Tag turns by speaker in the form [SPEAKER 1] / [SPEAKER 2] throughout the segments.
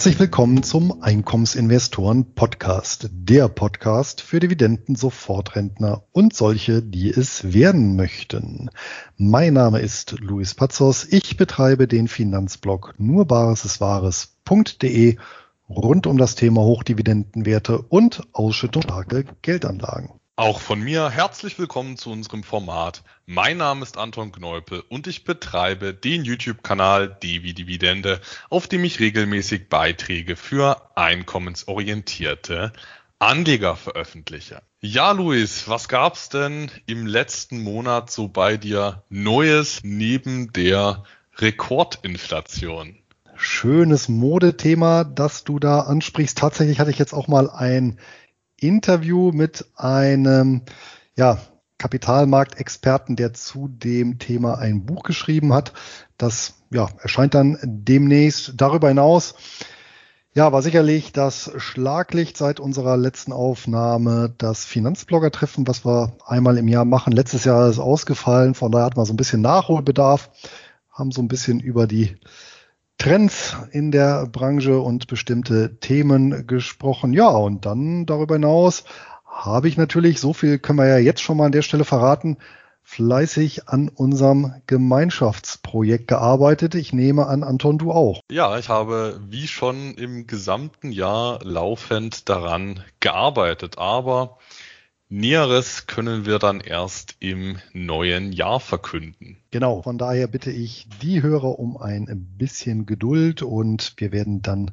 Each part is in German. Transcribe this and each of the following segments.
[SPEAKER 1] Herzlich willkommen zum Einkommensinvestoren Podcast, der Podcast für Dividenden, Sofortrentner und solche, die es werden möchten. Mein Name ist Luis Pazos. Ich betreibe den Finanzblog nurbaresiswahres.de rund um das Thema Hochdividendenwerte und ausschüttungsstarke Geldanlagen.
[SPEAKER 2] Auch von mir herzlich willkommen zu unserem Format. Mein Name ist Anton Kneupel und ich betreibe den YouTube-Kanal Devi Dividende, auf dem ich regelmäßig Beiträge für einkommensorientierte Anleger veröffentliche. Ja, Luis, was gab's denn im letzten Monat so bei dir Neues neben der Rekordinflation?
[SPEAKER 1] Schönes Modethema, das du da ansprichst. Tatsächlich hatte ich jetzt auch mal ein Interview mit einem ja, Kapitalmarktexperten, der zu dem Thema ein Buch geschrieben hat. Das ja, erscheint dann demnächst. Darüber hinaus ja, war sicherlich das Schlaglicht seit unserer letzten Aufnahme das Finanzblogger-Treffen, was wir einmal im Jahr machen. Letztes Jahr ist ausgefallen, von daher hat man so ein bisschen Nachholbedarf, haben so ein bisschen über die Trends in der Branche und bestimmte Themen gesprochen. Ja, und dann darüber hinaus habe ich natürlich, so viel können wir ja jetzt schon mal an der Stelle verraten, fleißig an unserem Gemeinschaftsprojekt gearbeitet. Ich nehme an, Anton, du auch.
[SPEAKER 2] Ja, ich habe wie schon im gesamten Jahr laufend daran gearbeitet, aber Näheres können wir dann erst im neuen Jahr verkünden.
[SPEAKER 1] Genau, von daher bitte ich die Hörer um ein bisschen Geduld und wir werden dann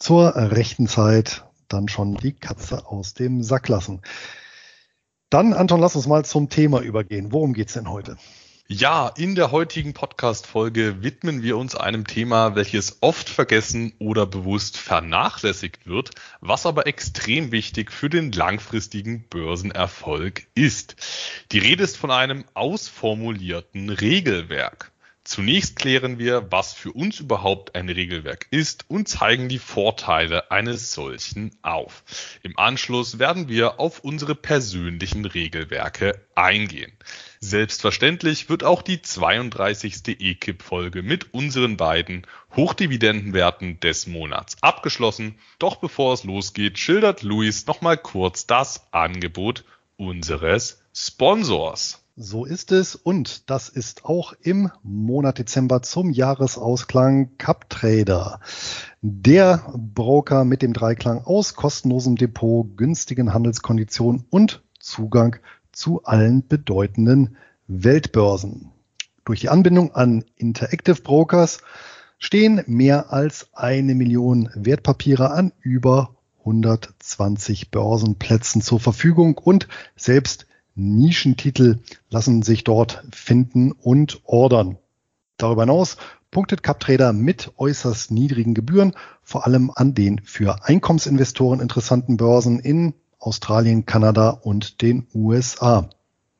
[SPEAKER 1] zur rechten Zeit dann schon die Katze aus dem Sack lassen. Dann, Anton, lass uns mal zum Thema übergehen. Worum geht's denn heute?
[SPEAKER 2] Ja, in der heutigen Podcast-Folge widmen wir uns einem Thema, welches oft vergessen oder bewusst vernachlässigt wird, was aber extrem wichtig für den langfristigen Börsenerfolg ist. Die Rede ist von einem ausformulierten Regelwerk. Zunächst klären wir, was für uns überhaupt ein Regelwerk ist und zeigen die Vorteile eines solchen auf. Im Anschluss werden wir auf unsere persönlichen Regelwerke eingehen. Selbstverständlich wird auch die 32. EKIP-Folge mit unseren beiden Hochdividendenwerten des Monats abgeschlossen. Doch bevor es losgeht, schildert Luis nochmal kurz das Angebot unseres Sponsors.
[SPEAKER 1] So ist es und das ist auch im Monat Dezember zum Jahresausklang CupTrader. Der Broker mit dem Dreiklang aus kostenlosem Depot, günstigen Handelskonditionen und Zugang zu allen bedeutenden Weltbörsen. Durch die Anbindung an Interactive Brokers stehen mehr als eine Million Wertpapiere an über 120 Börsenplätzen zur Verfügung und selbst Nischentitel lassen sich dort finden und ordern. Darüber hinaus punktet CapTrader mit äußerst niedrigen Gebühren, vor allem an den für Einkommensinvestoren interessanten Börsen in Australien, Kanada und den USA.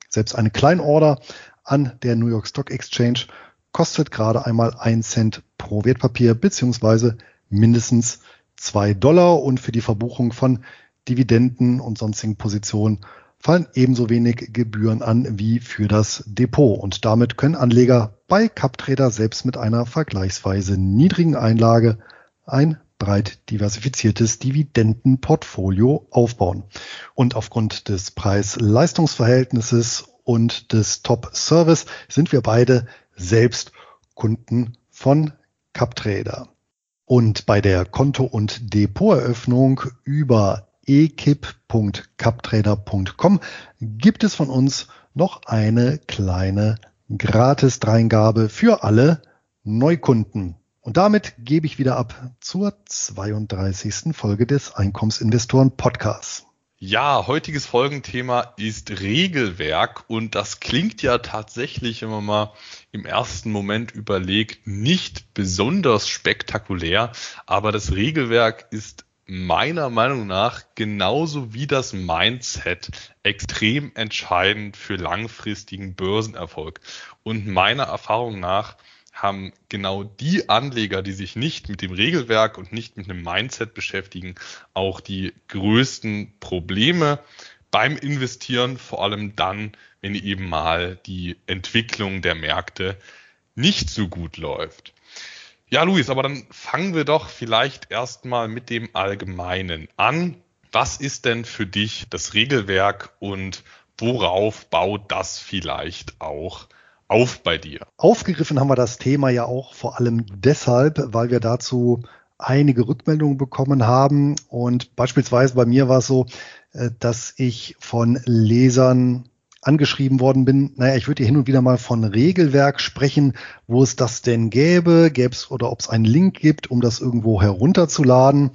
[SPEAKER 1] Selbst eine Kleinorder an der New York Stock Exchange kostet gerade einmal ein Cent pro Wertpapier beziehungsweise mindestens zwei Dollar und für die Verbuchung von Dividenden und sonstigen Positionen fallen ebenso wenig Gebühren an wie für das Depot. Und damit können Anleger bei CapTrader selbst mit einer vergleichsweise niedrigen Einlage ein breit diversifiziertes Dividendenportfolio aufbauen. Und aufgrund des Preis-Leistungsverhältnisses und des Top-Service sind wir beide selbst Kunden von CapTrader. Und bei der Konto- und Depoteröffnung über ekip.captrader.com gibt es von uns noch eine kleine Gratis-Dreingabe für alle Neukunden. Und damit gebe ich wieder ab zur 32. Folge des Einkommensinvestoren Podcasts.
[SPEAKER 2] Ja, heutiges Folgenthema ist Regelwerk und das klingt ja tatsächlich, wenn man mal im ersten Moment überlegt, nicht besonders spektakulär, aber das Regelwerk ist meiner Meinung nach genauso wie das Mindset extrem entscheidend für langfristigen Börsenerfolg. Und meiner Erfahrung nach haben genau die Anleger, die sich nicht mit dem Regelwerk und nicht mit einem Mindset beschäftigen, auch die größten Probleme beim Investieren, vor allem dann, wenn eben mal die Entwicklung der Märkte nicht so gut läuft. Ja, Luis, aber dann fangen wir doch vielleicht erstmal mit dem Allgemeinen an. Was ist denn für dich das Regelwerk und worauf baut das vielleicht auch auf bei dir?
[SPEAKER 1] Aufgegriffen haben wir das Thema ja auch vor allem deshalb, weil wir dazu einige Rückmeldungen bekommen haben. Und beispielsweise bei mir war es so, äh, dass ich von Lesern angeschrieben worden bin, naja, ich würde hier hin und wieder mal von Regelwerk sprechen, wo es das denn gäbe, gäbe es oder ob es einen Link gibt, um das irgendwo herunterzuladen.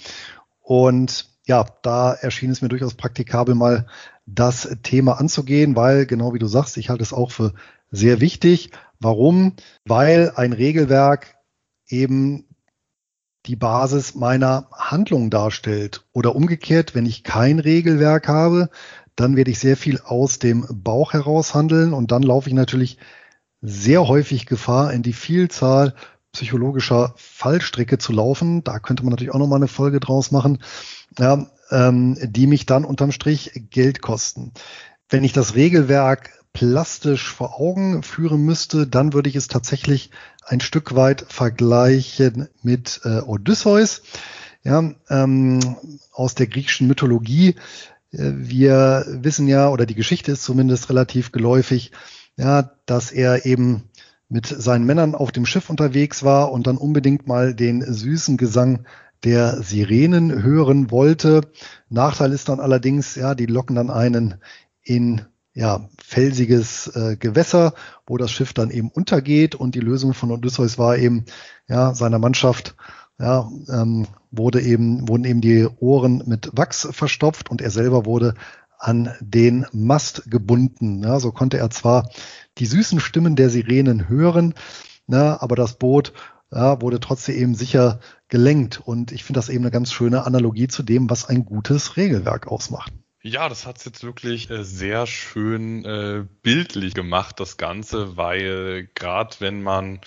[SPEAKER 1] Und ja, da erschien es mir durchaus praktikabel, mal das Thema anzugehen, weil genau wie du sagst, ich halte es auch für sehr wichtig. Warum? Weil ein Regelwerk eben die Basis meiner Handlung darstellt. Oder umgekehrt, wenn ich kein Regelwerk habe, dann werde ich sehr viel aus dem Bauch heraus handeln und dann laufe ich natürlich sehr häufig Gefahr, in die Vielzahl psychologischer Fallstricke zu laufen. Da könnte man natürlich auch nochmal eine Folge draus machen, ja, ähm, die mich dann unterm Strich Geld kosten. Wenn ich das Regelwerk plastisch vor Augen führen müsste, dann würde ich es tatsächlich ein Stück weit vergleichen mit äh, Odysseus, ja, ähm, aus der griechischen Mythologie. Äh, wir wissen ja, oder die Geschichte ist zumindest relativ geläufig, ja, dass er eben mit seinen Männern auf dem Schiff unterwegs war und dann unbedingt mal den süßen Gesang der Sirenen hören wollte. Nachteil ist dann allerdings, ja, die locken dann einen in ja, felsiges äh, Gewässer, wo das Schiff dann eben untergeht und die Lösung von Odysseus war eben, ja, seiner Mannschaft ja, ähm, wurde eben, wurden eben die Ohren mit Wachs verstopft und er selber wurde an den Mast gebunden. Ja, so konnte er zwar die süßen Stimmen der Sirenen hören, na, aber das Boot ja, wurde trotzdem eben sicher gelenkt. Und ich finde das eben eine ganz schöne Analogie zu dem, was ein gutes Regelwerk ausmacht.
[SPEAKER 2] Ja, das hat's jetzt wirklich äh, sehr schön äh, bildlich gemacht, das Ganze, weil gerade wenn man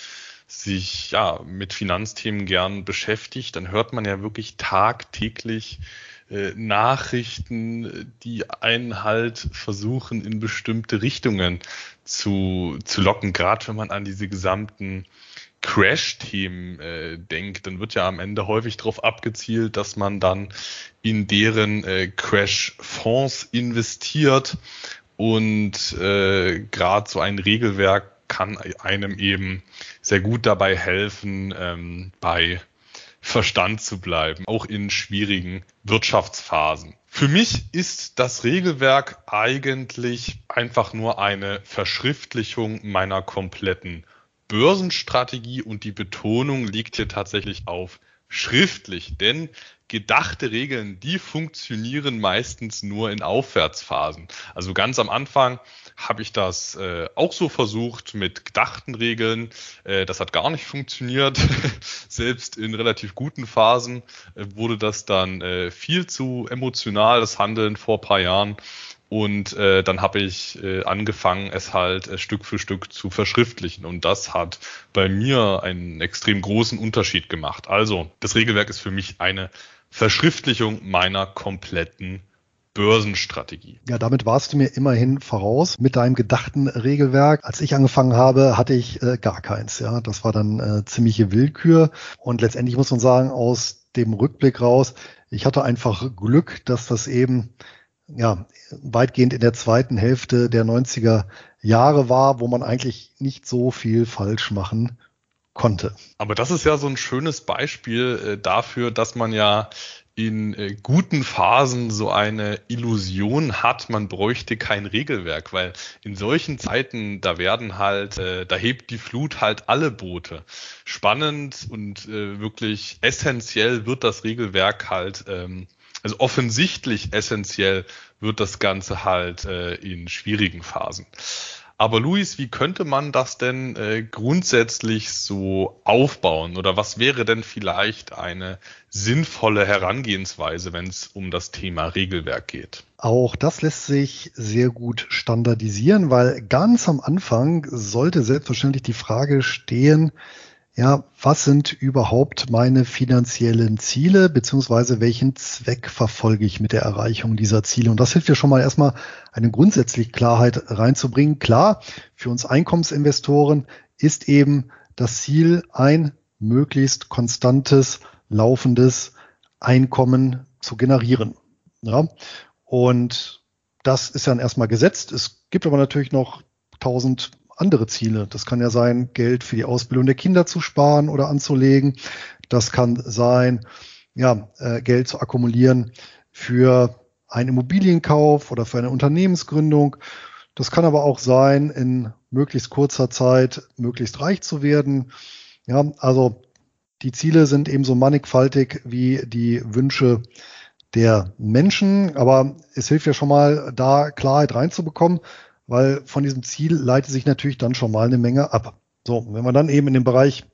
[SPEAKER 2] sich ja mit Finanzthemen gern beschäftigt, dann hört man ja wirklich tagtäglich äh, Nachrichten, die einen halt versuchen, in bestimmte Richtungen zu, zu locken, gerade wenn man an diese gesamten Crash-Themen äh, denkt, dann wird ja am Ende häufig darauf abgezielt, dass man dann in deren äh, Crash-Fonds investiert und äh, gerade so ein Regelwerk kann einem eben sehr gut dabei helfen, ähm, bei Verstand zu bleiben, auch in schwierigen Wirtschaftsphasen. Für mich ist das Regelwerk eigentlich einfach nur eine Verschriftlichung meiner kompletten Börsenstrategie und die Betonung liegt hier tatsächlich auf schriftlich, denn gedachte Regeln, die funktionieren meistens nur in Aufwärtsphasen. Also ganz am Anfang habe ich das äh, auch so versucht mit gedachten Regeln. Äh, das hat gar nicht funktioniert. Selbst in relativ guten Phasen äh, wurde das dann äh, viel zu emotional, das Handeln vor paar Jahren. Und äh, dann habe ich äh, angefangen, es halt äh, Stück für Stück zu verschriftlichen. Und das hat bei mir einen extrem großen Unterschied gemacht. Also, das Regelwerk ist für mich eine Verschriftlichung meiner kompletten Börsenstrategie.
[SPEAKER 1] Ja, damit warst du mir immerhin voraus mit deinem gedachten Regelwerk. Als ich angefangen habe, hatte ich äh, gar keins. Ja, das war dann äh, ziemliche Willkür. Und letztendlich muss man sagen, aus dem Rückblick raus, ich hatte einfach Glück, dass das eben ja, weitgehend in der zweiten Hälfte der 90er Jahre war, wo man eigentlich nicht so viel falsch machen konnte.
[SPEAKER 2] Aber das ist ja so ein schönes Beispiel äh, dafür, dass man ja in äh, guten Phasen so eine Illusion hat, man bräuchte kein Regelwerk, weil in solchen Zeiten, da werden halt, äh, da hebt die Flut halt alle Boote. Spannend und wirklich essentiell wird das Regelwerk halt ähm, also offensichtlich essentiell wird das Ganze halt äh, in schwierigen Phasen. Aber Luis, wie könnte man das denn äh, grundsätzlich so aufbauen? Oder was wäre denn vielleicht eine sinnvolle Herangehensweise, wenn es um das Thema Regelwerk geht?
[SPEAKER 1] Auch das lässt sich sehr gut standardisieren, weil ganz am Anfang sollte selbstverständlich die Frage stehen, ja, was sind überhaupt meine finanziellen Ziele, beziehungsweise welchen Zweck verfolge ich mit der Erreichung dieser Ziele? Und das hilft ja schon mal erstmal eine grundsätzliche Klarheit reinzubringen. Klar, für uns Einkommensinvestoren ist eben das Ziel, ein möglichst konstantes, laufendes Einkommen zu generieren. Ja? Und das ist dann erstmal gesetzt. Es gibt aber natürlich noch tausend andere Ziele. Das kann ja sein, Geld für die Ausbildung der Kinder zu sparen oder anzulegen. Das kann sein, ja, äh, Geld zu akkumulieren für einen Immobilienkauf oder für eine Unternehmensgründung. Das kann aber auch sein, in möglichst kurzer Zeit möglichst reich zu werden. Ja, also die Ziele sind ebenso mannigfaltig wie die Wünsche der Menschen, aber es hilft ja schon mal, da Klarheit reinzubekommen, weil von diesem Ziel leitet sich natürlich dann schon mal eine Menge ab. So, wenn wir dann eben in den Bereich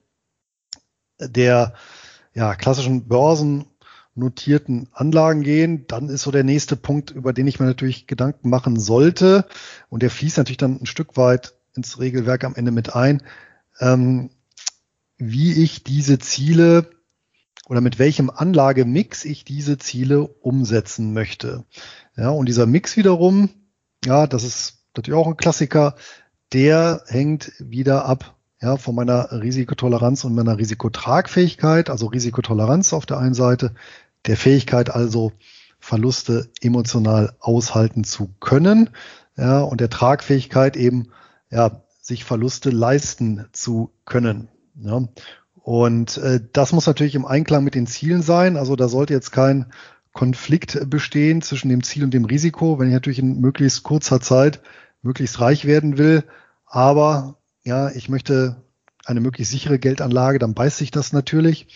[SPEAKER 1] der ja, klassischen börsennotierten Anlagen gehen, dann ist so der nächste Punkt, über den ich mir natürlich Gedanken machen sollte. Und der fließt natürlich dann ein Stück weit ins Regelwerk am Ende mit ein, ähm, wie ich diese Ziele oder mit welchem Anlagemix ich diese Ziele umsetzen möchte. Ja, und dieser Mix wiederum, ja, das ist natürlich auch ein Klassiker, der hängt wieder ab ja, von meiner Risikotoleranz und meiner Risikotragfähigkeit, also Risikotoleranz auf der einen Seite, der Fähigkeit also Verluste emotional aushalten zu können, ja, und der Tragfähigkeit eben, ja, sich Verluste leisten zu können. Ja. Und äh, das muss natürlich im Einklang mit den Zielen sein. Also da sollte jetzt kein Konflikt bestehen zwischen dem Ziel und dem Risiko, wenn ich natürlich in möglichst kurzer Zeit möglichst reich werden will, aber ja, ich möchte eine möglichst sichere Geldanlage, dann beißt sich das natürlich.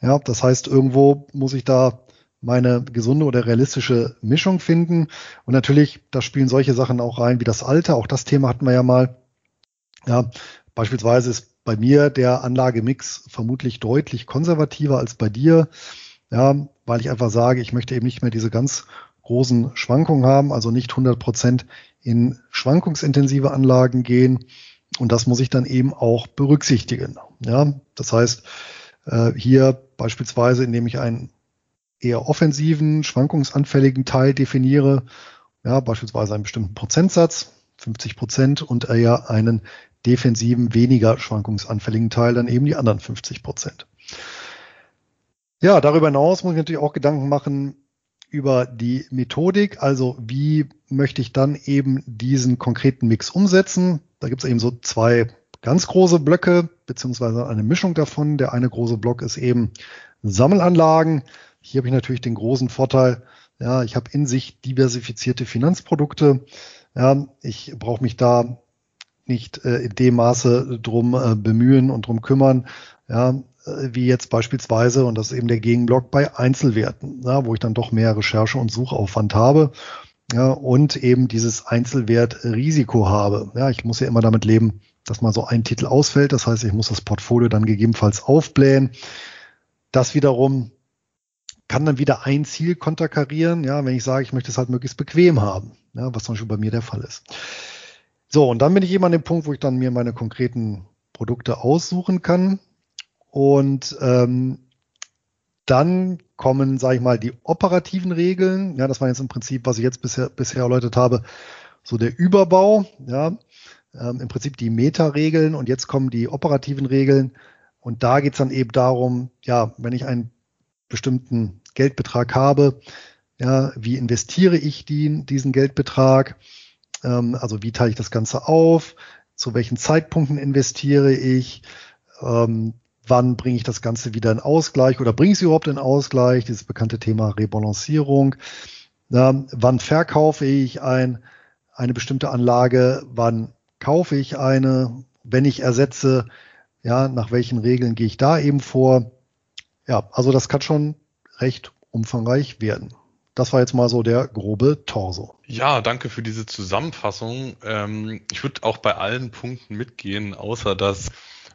[SPEAKER 1] Ja, das heißt, irgendwo muss ich da meine gesunde oder realistische Mischung finden. Und natürlich, da spielen solche Sachen auch rein wie das Alter. Auch das Thema hatten wir ja mal. Ja, beispielsweise ist bei mir der Anlagemix vermutlich deutlich konservativer als bei dir. Ja, weil ich einfach sage, ich möchte eben nicht mehr diese ganz großen Schwankungen haben, also nicht 100 Prozent in schwankungsintensive Anlagen gehen. Und das muss ich dann eben auch berücksichtigen. Ja, das heißt, äh, hier beispielsweise, indem ich einen eher offensiven, schwankungsanfälligen Teil definiere, ja, beispielsweise einen bestimmten Prozentsatz, 50 Prozent, und eher einen defensiven, weniger schwankungsanfälligen Teil, dann eben die anderen 50 Prozent. Ja, darüber hinaus muss ich natürlich auch Gedanken machen, über die Methodik, also wie möchte ich dann eben diesen konkreten Mix umsetzen. Da gibt es eben so zwei ganz große Blöcke, beziehungsweise eine Mischung davon. Der eine große Block ist eben Sammelanlagen. Hier habe ich natürlich den großen Vorteil, ja, ich habe in sich diversifizierte Finanzprodukte. Ja, ich brauche mich da nicht äh, in dem Maße drum äh, bemühen und drum kümmern, ja, wie jetzt beispielsweise, und das ist eben der Gegenblock bei Einzelwerten, ja, wo ich dann doch mehr Recherche und Suchaufwand habe ja, und eben dieses Einzelwertrisiko habe. Ja, ich muss ja immer damit leben, dass mal so ein Titel ausfällt. Das heißt, ich muss das Portfolio dann gegebenenfalls aufblähen. Das wiederum kann dann wieder ein Ziel konterkarieren, ja, wenn ich sage, ich möchte es halt möglichst bequem haben, ja, was zum Beispiel bei mir der Fall ist. So, und dann bin ich eben an dem Punkt, wo ich dann mir meine konkreten Produkte aussuchen kann. Und ähm, dann kommen, sage ich mal, die operativen Regeln. Ja, das war jetzt im Prinzip, was ich jetzt bisher, bisher erläutert habe, so der Überbau. Ja, ähm, im Prinzip die Meta-Regeln und jetzt kommen die operativen Regeln. Und da geht's dann eben darum, ja, wenn ich einen bestimmten Geldbetrag habe, ja, wie investiere ich die, diesen Geldbetrag? Ähm, also wie teile ich das Ganze auf? Zu welchen Zeitpunkten investiere ich? Ähm, wann bringe ich das Ganze wieder in Ausgleich oder bringe ich es überhaupt in Ausgleich, dieses bekannte Thema Rebalancierung. Ähm, wann verkaufe ich ein, eine bestimmte Anlage, wann kaufe ich eine, wenn ich ersetze, ja, nach welchen Regeln gehe ich da eben vor. Ja, also das kann schon recht umfangreich werden. Das war jetzt mal so der grobe Torso.
[SPEAKER 2] Ja, danke für diese Zusammenfassung. Ähm, ich würde auch bei allen Punkten mitgehen, außer dass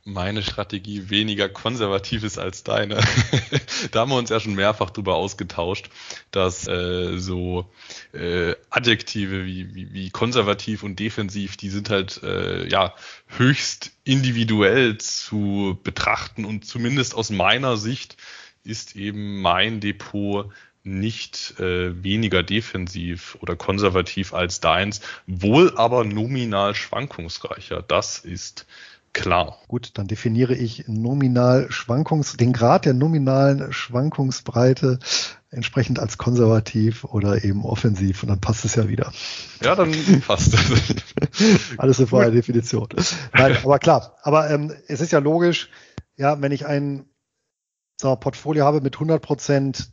[SPEAKER 2] meine Strategie weniger konservativ ist als deine. da haben wir uns ja schon mehrfach drüber ausgetauscht, dass äh, so äh, Adjektive wie, wie, wie konservativ und defensiv, die sind halt äh, ja höchst individuell zu betrachten und zumindest aus meiner Sicht ist eben mein Depot nicht äh, weniger defensiv oder konservativ als deins, wohl aber nominal schwankungsreicher. Das ist klar.
[SPEAKER 1] Gut, dann definiere ich nominal Schwankungs, den Grad der nominalen Schwankungsbreite entsprechend als konservativ oder eben offensiv und dann passt es ja wieder.
[SPEAKER 2] Ja, dann passt es.
[SPEAKER 1] Alles eine freie Definition. Nein, aber klar, aber ähm, es ist ja logisch, ja, wenn ich ein so, Portfolio habe mit 100 Prozent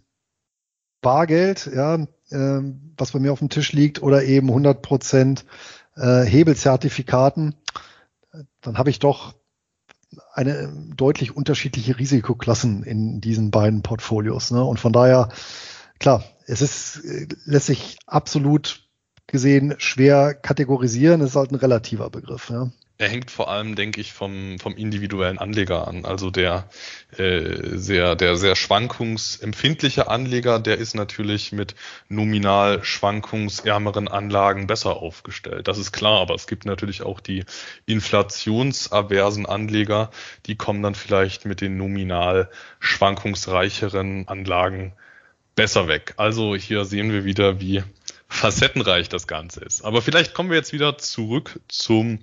[SPEAKER 1] Bargeld, ja, ähm, was bei mir auf dem Tisch liegt, oder eben 100 Prozent äh, Hebelzertifikaten, dann habe ich doch eine deutlich unterschiedliche Risikoklassen in diesen beiden Portfolios. Ne? Und von daher, klar, es ist, äh, lässt sich absolut gesehen schwer kategorisieren. Es ist halt ein relativer Begriff. Ja?
[SPEAKER 2] Er hängt vor allem, denke ich, vom, vom individuellen Anleger an. Also der äh, sehr, der sehr schwankungsempfindliche Anleger, der ist natürlich mit nominal schwankungsärmeren Anlagen besser aufgestellt. Das ist klar, aber es gibt natürlich auch die inflationsaversen Anleger, die kommen dann vielleicht mit den nominal schwankungsreicheren Anlagen besser weg. Also hier sehen wir wieder, wie facettenreich das Ganze ist. Aber vielleicht kommen wir jetzt wieder zurück zum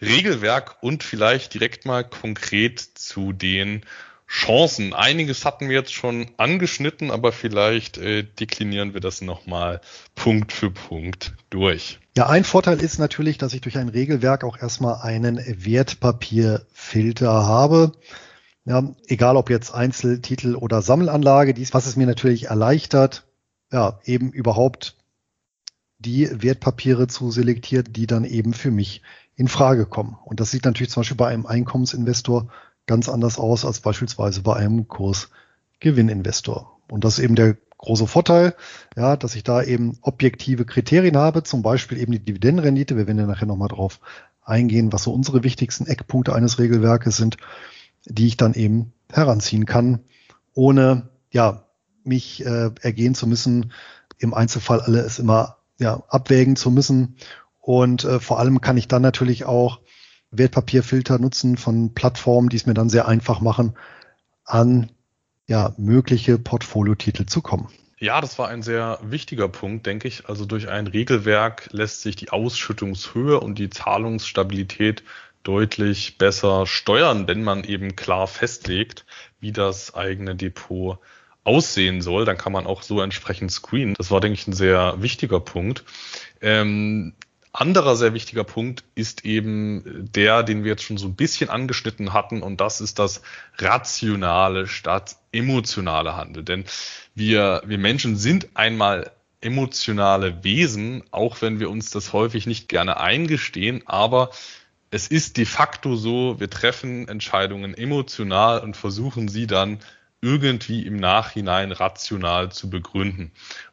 [SPEAKER 2] Regelwerk und vielleicht direkt mal konkret zu den Chancen. Einiges hatten wir jetzt schon angeschnitten, aber vielleicht äh, deklinieren wir das nochmal Punkt für Punkt durch.
[SPEAKER 1] Ja, ein Vorteil ist natürlich, dass ich durch ein Regelwerk auch erstmal einen Wertpapierfilter habe. Ja, egal ob jetzt Einzeltitel oder Sammelanlage, dies, was es mir natürlich erleichtert, ja, eben überhaupt die Wertpapiere zu selektieren, die dann eben für mich in Frage kommen. Und das sieht natürlich zum Beispiel bei einem Einkommensinvestor ganz anders aus als beispielsweise bei einem Kursgewinninvestor. Und das ist eben der große Vorteil, ja, dass ich da eben objektive Kriterien habe, zum Beispiel eben die Dividendenrendite. Wir werden ja nachher nochmal drauf eingehen, was so unsere wichtigsten Eckpunkte eines Regelwerkes sind, die ich dann eben heranziehen kann, ohne ja mich äh, ergehen zu müssen, im Einzelfall alles immer ja abwägen zu müssen und äh, vor allem kann ich dann natürlich auch Wertpapierfilter nutzen von Plattformen, die es mir dann sehr einfach machen, an ja, mögliche Portfoliotitel zu kommen.
[SPEAKER 2] Ja, das war ein sehr wichtiger Punkt, denke ich. Also durch ein Regelwerk lässt sich die Ausschüttungshöhe und die Zahlungsstabilität deutlich besser steuern, wenn man eben klar festlegt, wie das eigene Depot aussehen soll. Dann kann man auch so entsprechend screenen. Das war, denke ich, ein sehr wichtiger Punkt. Ähm, anderer sehr wichtiger Punkt ist eben der, den wir jetzt schon so ein bisschen angeschnitten hatten, und das ist das rationale statt emotionale Handel. Denn wir, wir Menschen sind einmal emotionale Wesen, auch wenn wir uns das häufig nicht gerne eingestehen, aber es ist de facto so, wir treffen Entscheidungen emotional und versuchen sie dann irgendwie im Nachhinein rational zu begründen.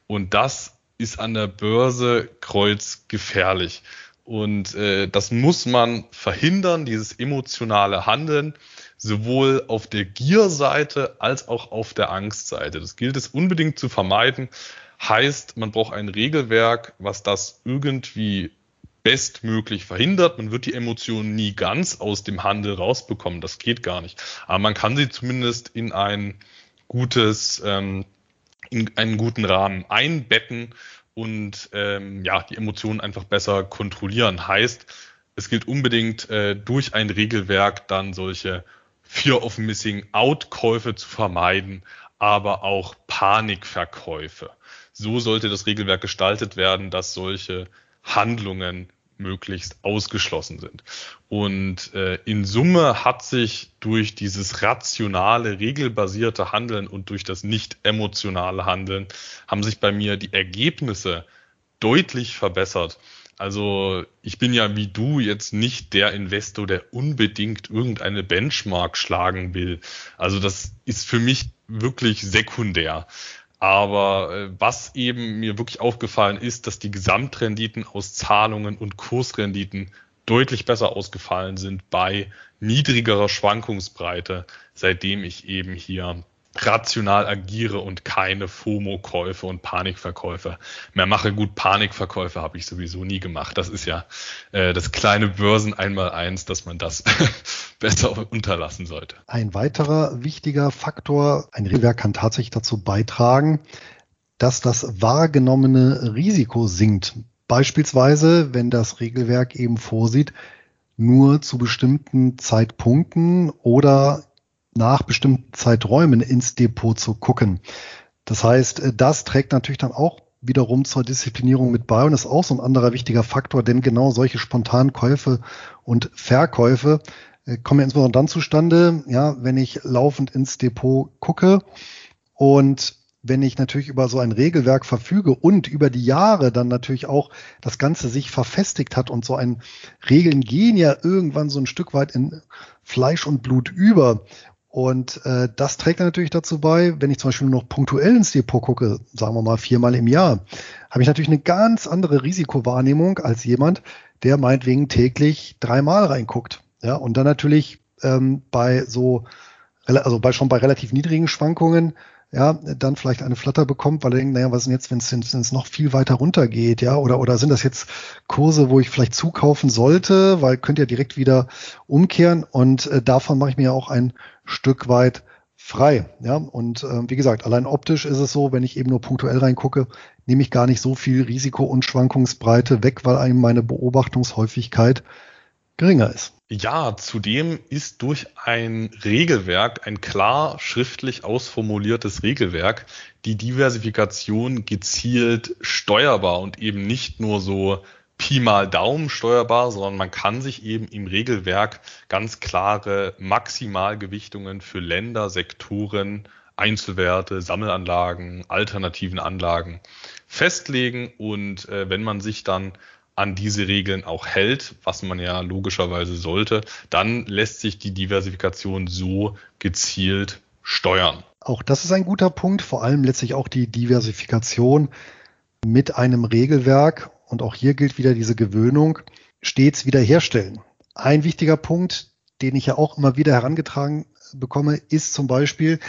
[SPEAKER 2] Und das ist an der Börse kreuzgefährlich. Und äh, das muss man verhindern, dieses emotionale Handeln, sowohl auf der Gierseite als auch auf der Angstseite. Das gilt es unbedingt zu vermeiden. Heißt, man braucht ein Regelwerk, was das irgendwie bestmöglich verhindert. Man wird die Emotionen nie ganz aus dem Handel rausbekommen. Das geht gar nicht. Aber man kann sie zumindest in ein gutes ähm, in einen guten Rahmen einbetten und ähm, ja, die Emotionen einfach besser kontrollieren. Heißt, es gilt unbedingt äh, durch ein Regelwerk dann solche Fear of Missing Out Käufe zu vermeiden, aber auch Panikverkäufe. So sollte das Regelwerk gestaltet werden, dass solche Handlungen möglichst ausgeschlossen sind. Und äh, in Summe hat sich durch dieses rationale, regelbasierte Handeln und durch das nicht emotionale Handeln haben sich bei mir die Ergebnisse deutlich verbessert. Also ich bin ja wie du jetzt nicht der Investor, der unbedingt irgendeine Benchmark schlagen will. Also das ist für mich wirklich sekundär. Aber äh, was eben mir wirklich aufgefallen ist, dass die Gesamtrenditen aus Zahlungen und Kursrenditen deutlich besser ausgefallen sind bei niedrigerer Schwankungsbreite, seitdem ich eben hier rational agiere und keine FOMO-Käufe und Panikverkäufe mehr mache. Gut, Panikverkäufe habe ich sowieso nie gemacht. Das ist ja äh, das kleine Börsen einmal eins, dass man das besser unterlassen sollte.
[SPEAKER 1] Ein weiterer wichtiger Faktor, ein Regelwerk kann tatsächlich dazu beitragen, dass das wahrgenommene Risiko sinkt. Beispielsweise, wenn das Regelwerk eben vorsieht, nur zu bestimmten Zeitpunkten oder nach bestimmten Zeiträumen ins Depot zu gucken. Das heißt, das trägt natürlich dann auch wiederum zur Disziplinierung mit bei und ist auch so ein anderer wichtiger Faktor, denn genau solche spontanen Käufe und Verkäufe kommen ja insbesondere dann zustande, ja, wenn ich laufend ins Depot gucke und wenn ich natürlich über so ein Regelwerk verfüge und über die Jahre dann natürlich auch das Ganze sich verfestigt hat und so ein Regeln gehen ja irgendwann so ein Stück weit in Fleisch und Blut über. Und äh, das trägt natürlich dazu bei, wenn ich zum Beispiel nur noch punktuell ins Depot gucke, sagen wir mal viermal im Jahr, habe ich natürlich eine ganz andere Risikowahrnehmung als jemand, der meinetwegen täglich dreimal reinguckt. Ja, und dann natürlich ähm, bei so, also bei schon bei relativ niedrigen Schwankungen ja, dann vielleicht eine Flatter bekommt, weil er denkt, naja, was ist denn jetzt, wenn es noch viel weiter runter geht, ja, oder, oder sind das jetzt Kurse, wo ich vielleicht zukaufen sollte, weil könnt ja direkt wieder umkehren und äh, davon mache ich mir auch ein Stück weit frei, ja, und äh, wie gesagt, allein optisch ist es so, wenn ich eben nur punktuell reingucke, nehme ich gar nicht so viel Risiko und Schwankungsbreite weg, weil einem meine Beobachtungshäufigkeit geringer ist.
[SPEAKER 2] Ja, zudem ist durch ein Regelwerk, ein klar schriftlich ausformuliertes Regelwerk, die Diversifikation gezielt steuerbar und eben nicht nur so Pi mal Daumen steuerbar, sondern man kann sich eben im Regelwerk ganz klare Maximalgewichtungen für Länder, Sektoren, Einzelwerte, Sammelanlagen, alternativen Anlagen festlegen. Und äh, wenn man sich dann an diese Regeln auch hält, was man ja logischerweise sollte, dann lässt sich die Diversifikation so gezielt steuern.
[SPEAKER 1] Auch das ist ein guter Punkt, vor allem letztlich auch die Diversifikation mit einem Regelwerk und auch hier gilt wieder diese Gewöhnung, stets wiederherstellen. Ein wichtiger Punkt, den ich ja auch immer wieder herangetragen bekomme, ist zum Beispiel,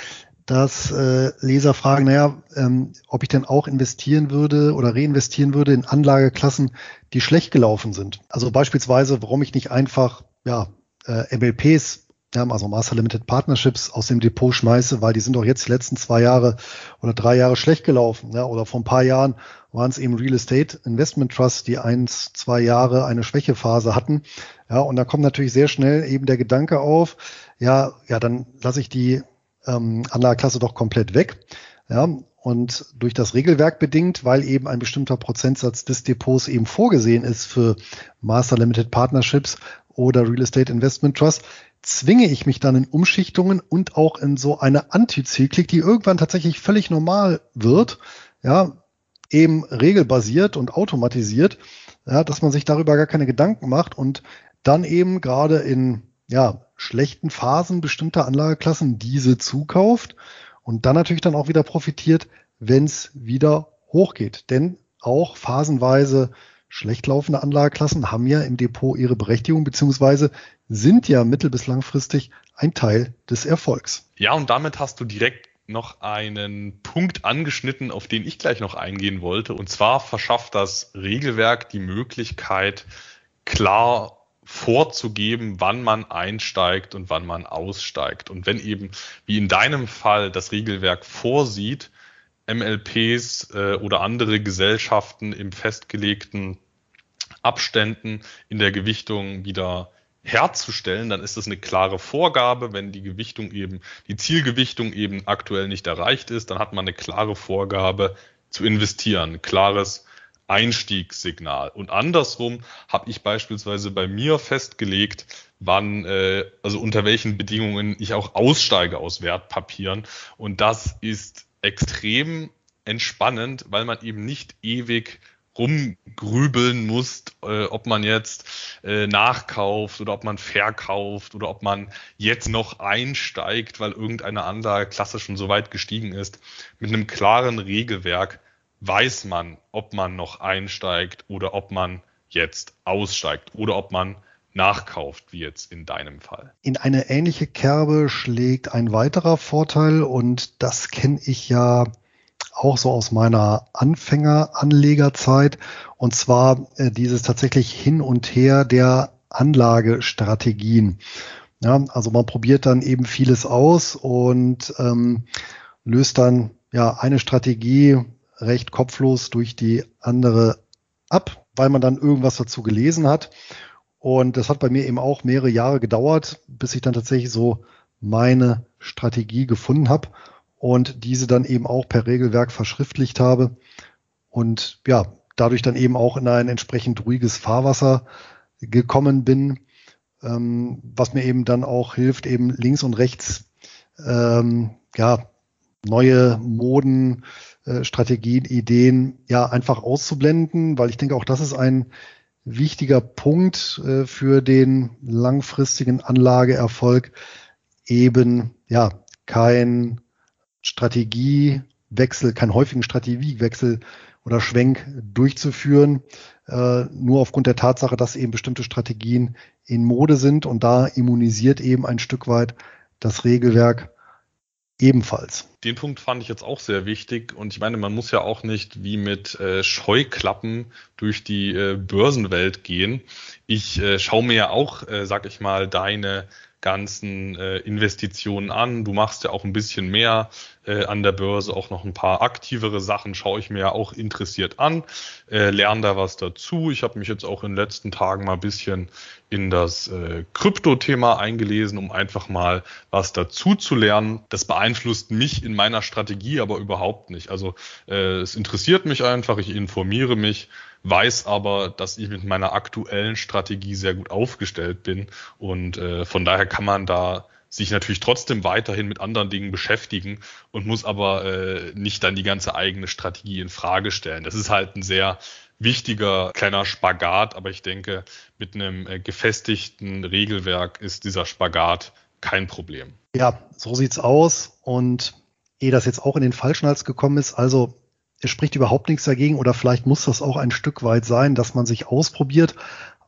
[SPEAKER 1] dass äh, Leser fragen, naja, ähm, ob ich denn auch investieren würde oder reinvestieren würde in Anlageklassen, die schlecht gelaufen sind. Also beispielsweise, warum ich nicht einfach ja, äh, MLPs, ja, also Master Limited Partnerships aus dem Depot schmeiße, weil die sind doch jetzt die letzten zwei Jahre oder drei Jahre schlecht gelaufen. Ja, oder vor ein paar Jahren waren es eben Real Estate Investment Trusts, die eins, zwei Jahre eine Schwächephase hatten. Ja, und da kommt natürlich sehr schnell eben der Gedanke auf, ja, ja, dann lasse ich die ähm, Anlageklasse doch komplett weg. Ja, und durch das Regelwerk bedingt, weil eben ein bestimmter Prozentsatz des Depots eben vorgesehen ist für Master Limited Partnerships oder Real Estate Investment Trust, zwinge ich mich dann in Umschichtungen und auch in so eine Antizyklik, die irgendwann tatsächlich völlig normal wird, ja, eben regelbasiert und automatisiert, ja, dass man sich darüber gar keine Gedanken macht und dann eben gerade in ja, schlechten Phasen bestimmter Anlageklassen diese zukauft und dann natürlich dann auch wieder profitiert, wenn es wieder hochgeht. Denn auch phasenweise schlecht laufende Anlageklassen haben ja im Depot ihre Berechtigung, beziehungsweise sind ja mittel- bis langfristig ein Teil des Erfolgs.
[SPEAKER 2] Ja, und damit hast du direkt noch einen Punkt angeschnitten, auf den ich gleich noch eingehen wollte. Und zwar verschafft das Regelwerk die Möglichkeit, klar vorzugeben, wann man einsteigt und wann man aussteigt. Und wenn eben, wie in deinem Fall, das Regelwerk vorsieht, MLPs äh, oder andere Gesellschaften im festgelegten Abständen in der Gewichtung wieder herzustellen, dann ist das eine klare Vorgabe. Wenn die Gewichtung eben, die Zielgewichtung eben aktuell nicht erreicht ist, dann hat man eine klare Vorgabe zu investieren, klares Einstiegssignal. Und andersrum habe ich beispielsweise bei mir festgelegt, wann, äh, also unter welchen Bedingungen ich auch aussteige aus Wertpapieren. Und das ist extrem entspannend, weil man eben nicht ewig rumgrübeln muss, äh, ob man jetzt äh, nachkauft oder ob man verkauft oder ob man jetzt noch einsteigt, weil irgendeine andere Klasse schon so weit gestiegen ist. Mit einem klaren Regelwerk weiß man, ob man noch einsteigt oder ob man jetzt aussteigt oder ob man nachkauft, wie jetzt in deinem Fall.
[SPEAKER 1] In eine ähnliche Kerbe schlägt ein weiterer Vorteil und das kenne ich ja auch so aus meiner Anfängeranlegerzeit und zwar äh, dieses tatsächlich hin und her der Anlagestrategien. Ja, also man probiert dann eben vieles aus und ähm, löst dann ja eine Strategie recht kopflos durch die andere ab, weil man dann irgendwas dazu gelesen hat. Und das hat bei mir eben auch mehrere Jahre gedauert, bis ich dann tatsächlich so meine Strategie gefunden habe und diese dann eben auch per Regelwerk verschriftlicht habe und ja, dadurch dann eben auch in ein entsprechend ruhiges Fahrwasser gekommen bin, ähm, was mir eben dann auch hilft, eben links und rechts ähm, ja neue Moden, äh, Strategien, Ideen ja einfach auszublenden, weil ich denke auch das ist ein wichtiger Punkt äh, für den langfristigen Anlageerfolg, eben ja kein Strategiewechsel, keinen häufigen Strategiewechsel oder Schwenk durchzuführen, äh, nur aufgrund der Tatsache, dass eben bestimmte Strategien in Mode sind und da immunisiert eben ein Stück weit das Regelwerk ebenfalls.
[SPEAKER 2] Den Punkt fand ich jetzt auch sehr wichtig und ich meine, man muss ja auch nicht wie mit äh, Scheuklappen durch die äh, Börsenwelt gehen. Ich äh, schaue mir ja auch, äh, sag ich mal, deine ganzen äh, Investitionen an. Du machst ja auch ein bisschen mehr äh, an der Börse, auch noch ein paar aktivere Sachen schaue ich mir ja auch interessiert an, äh, lerne da was dazu. Ich habe mich jetzt auch in den letzten Tagen mal ein bisschen in das äh, Krypto-Thema eingelesen, um einfach mal was dazu zu lernen. Das beeinflusst mich in meiner Strategie aber überhaupt nicht. Also äh, es interessiert mich einfach, ich informiere mich weiß aber, dass ich mit meiner aktuellen Strategie sehr gut aufgestellt bin und äh, von daher kann man da sich natürlich trotzdem weiterhin mit anderen Dingen beschäftigen und muss aber äh, nicht dann die ganze eigene Strategie in Frage stellen. Das ist halt ein sehr wichtiger kleiner Spagat, aber ich denke, mit einem äh, gefestigten Regelwerk ist dieser Spagat kein Problem.
[SPEAKER 1] Ja, so sieht's aus und ehe das jetzt auch in den Fallschnalz gekommen ist, also es spricht überhaupt nichts dagegen oder vielleicht muss das auch ein Stück weit sein, dass man sich ausprobiert,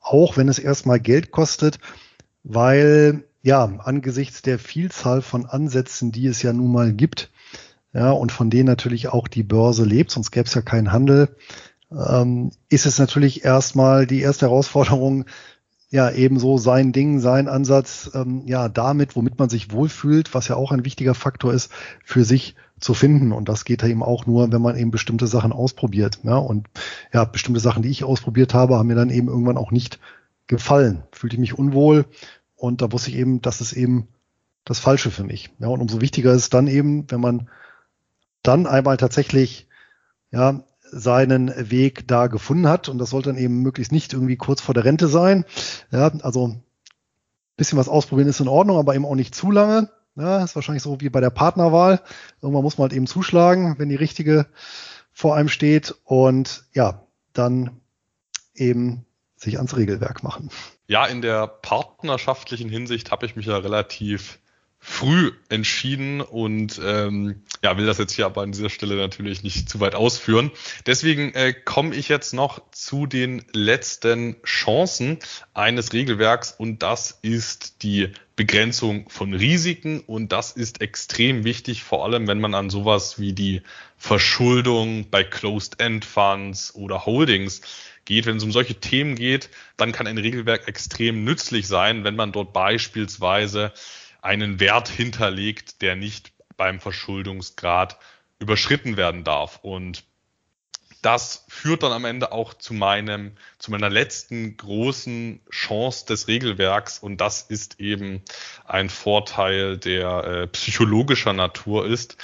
[SPEAKER 1] auch wenn es erstmal Geld kostet, weil ja, angesichts der Vielzahl von Ansätzen, die es ja nun mal gibt, ja, und von denen natürlich auch die Börse lebt, sonst gäbe es ja keinen Handel, ähm, ist es natürlich erstmal die erste Herausforderung, ja, ebenso sein Ding, sein Ansatz, ähm, ja, damit, womit man sich wohlfühlt, was ja auch ein wichtiger Faktor ist, für sich zu finden. Und das geht eben auch nur, wenn man eben bestimmte Sachen ausprobiert. Ja, und ja, bestimmte Sachen, die ich ausprobiert habe, haben mir dann eben irgendwann auch nicht gefallen. Fühlte ich mich unwohl und da wusste ich eben, das ist eben das Falsche für mich. Ja, und umso wichtiger ist es dann eben, wenn man dann einmal tatsächlich ja, seinen Weg da gefunden hat. Und das sollte dann eben möglichst nicht irgendwie kurz vor der Rente sein. Ja, also bisschen was ausprobieren ist in Ordnung, aber eben auch nicht zu lange. Ja, ist wahrscheinlich so wie bei der Partnerwahl. Irgendwann muss man halt eben zuschlagen, wenn die richtige vor einem steht und ja, dann eben sich ans Regelwerk machen.
[SPEAKER 2] Ja, in der partnerschaftlichen Hinsicht habe ich mich ja relativ früh entschieden und ähm, ja, will das jetzt hier aber an dieser Stelle natürlich nicht zu weit ausführen. Deswegen äh, komme ich jetzt noch zu den letzten Chancen eines Regelwerks und das ist die Begrenzung von Risiken und das ist extrem wichtig, vor allem wenn man an sowas wie die Verschuldung bei Closed-End-Funds oder Holdings geht. Wenn es um solche Themen geht, dann kann ein Regelwerk extrem nützlich sein, wenn man dort beispielsweise einen Wert hinterlegt, der nicht beim Verschuldungsgrad überschritten werden darf. Und das führt dann am Ende auch zu meinem, zu meiner letzten großen Chance des Regelwerks und das ist eben ein Vorteil, der äh, psychologischer Natur ist,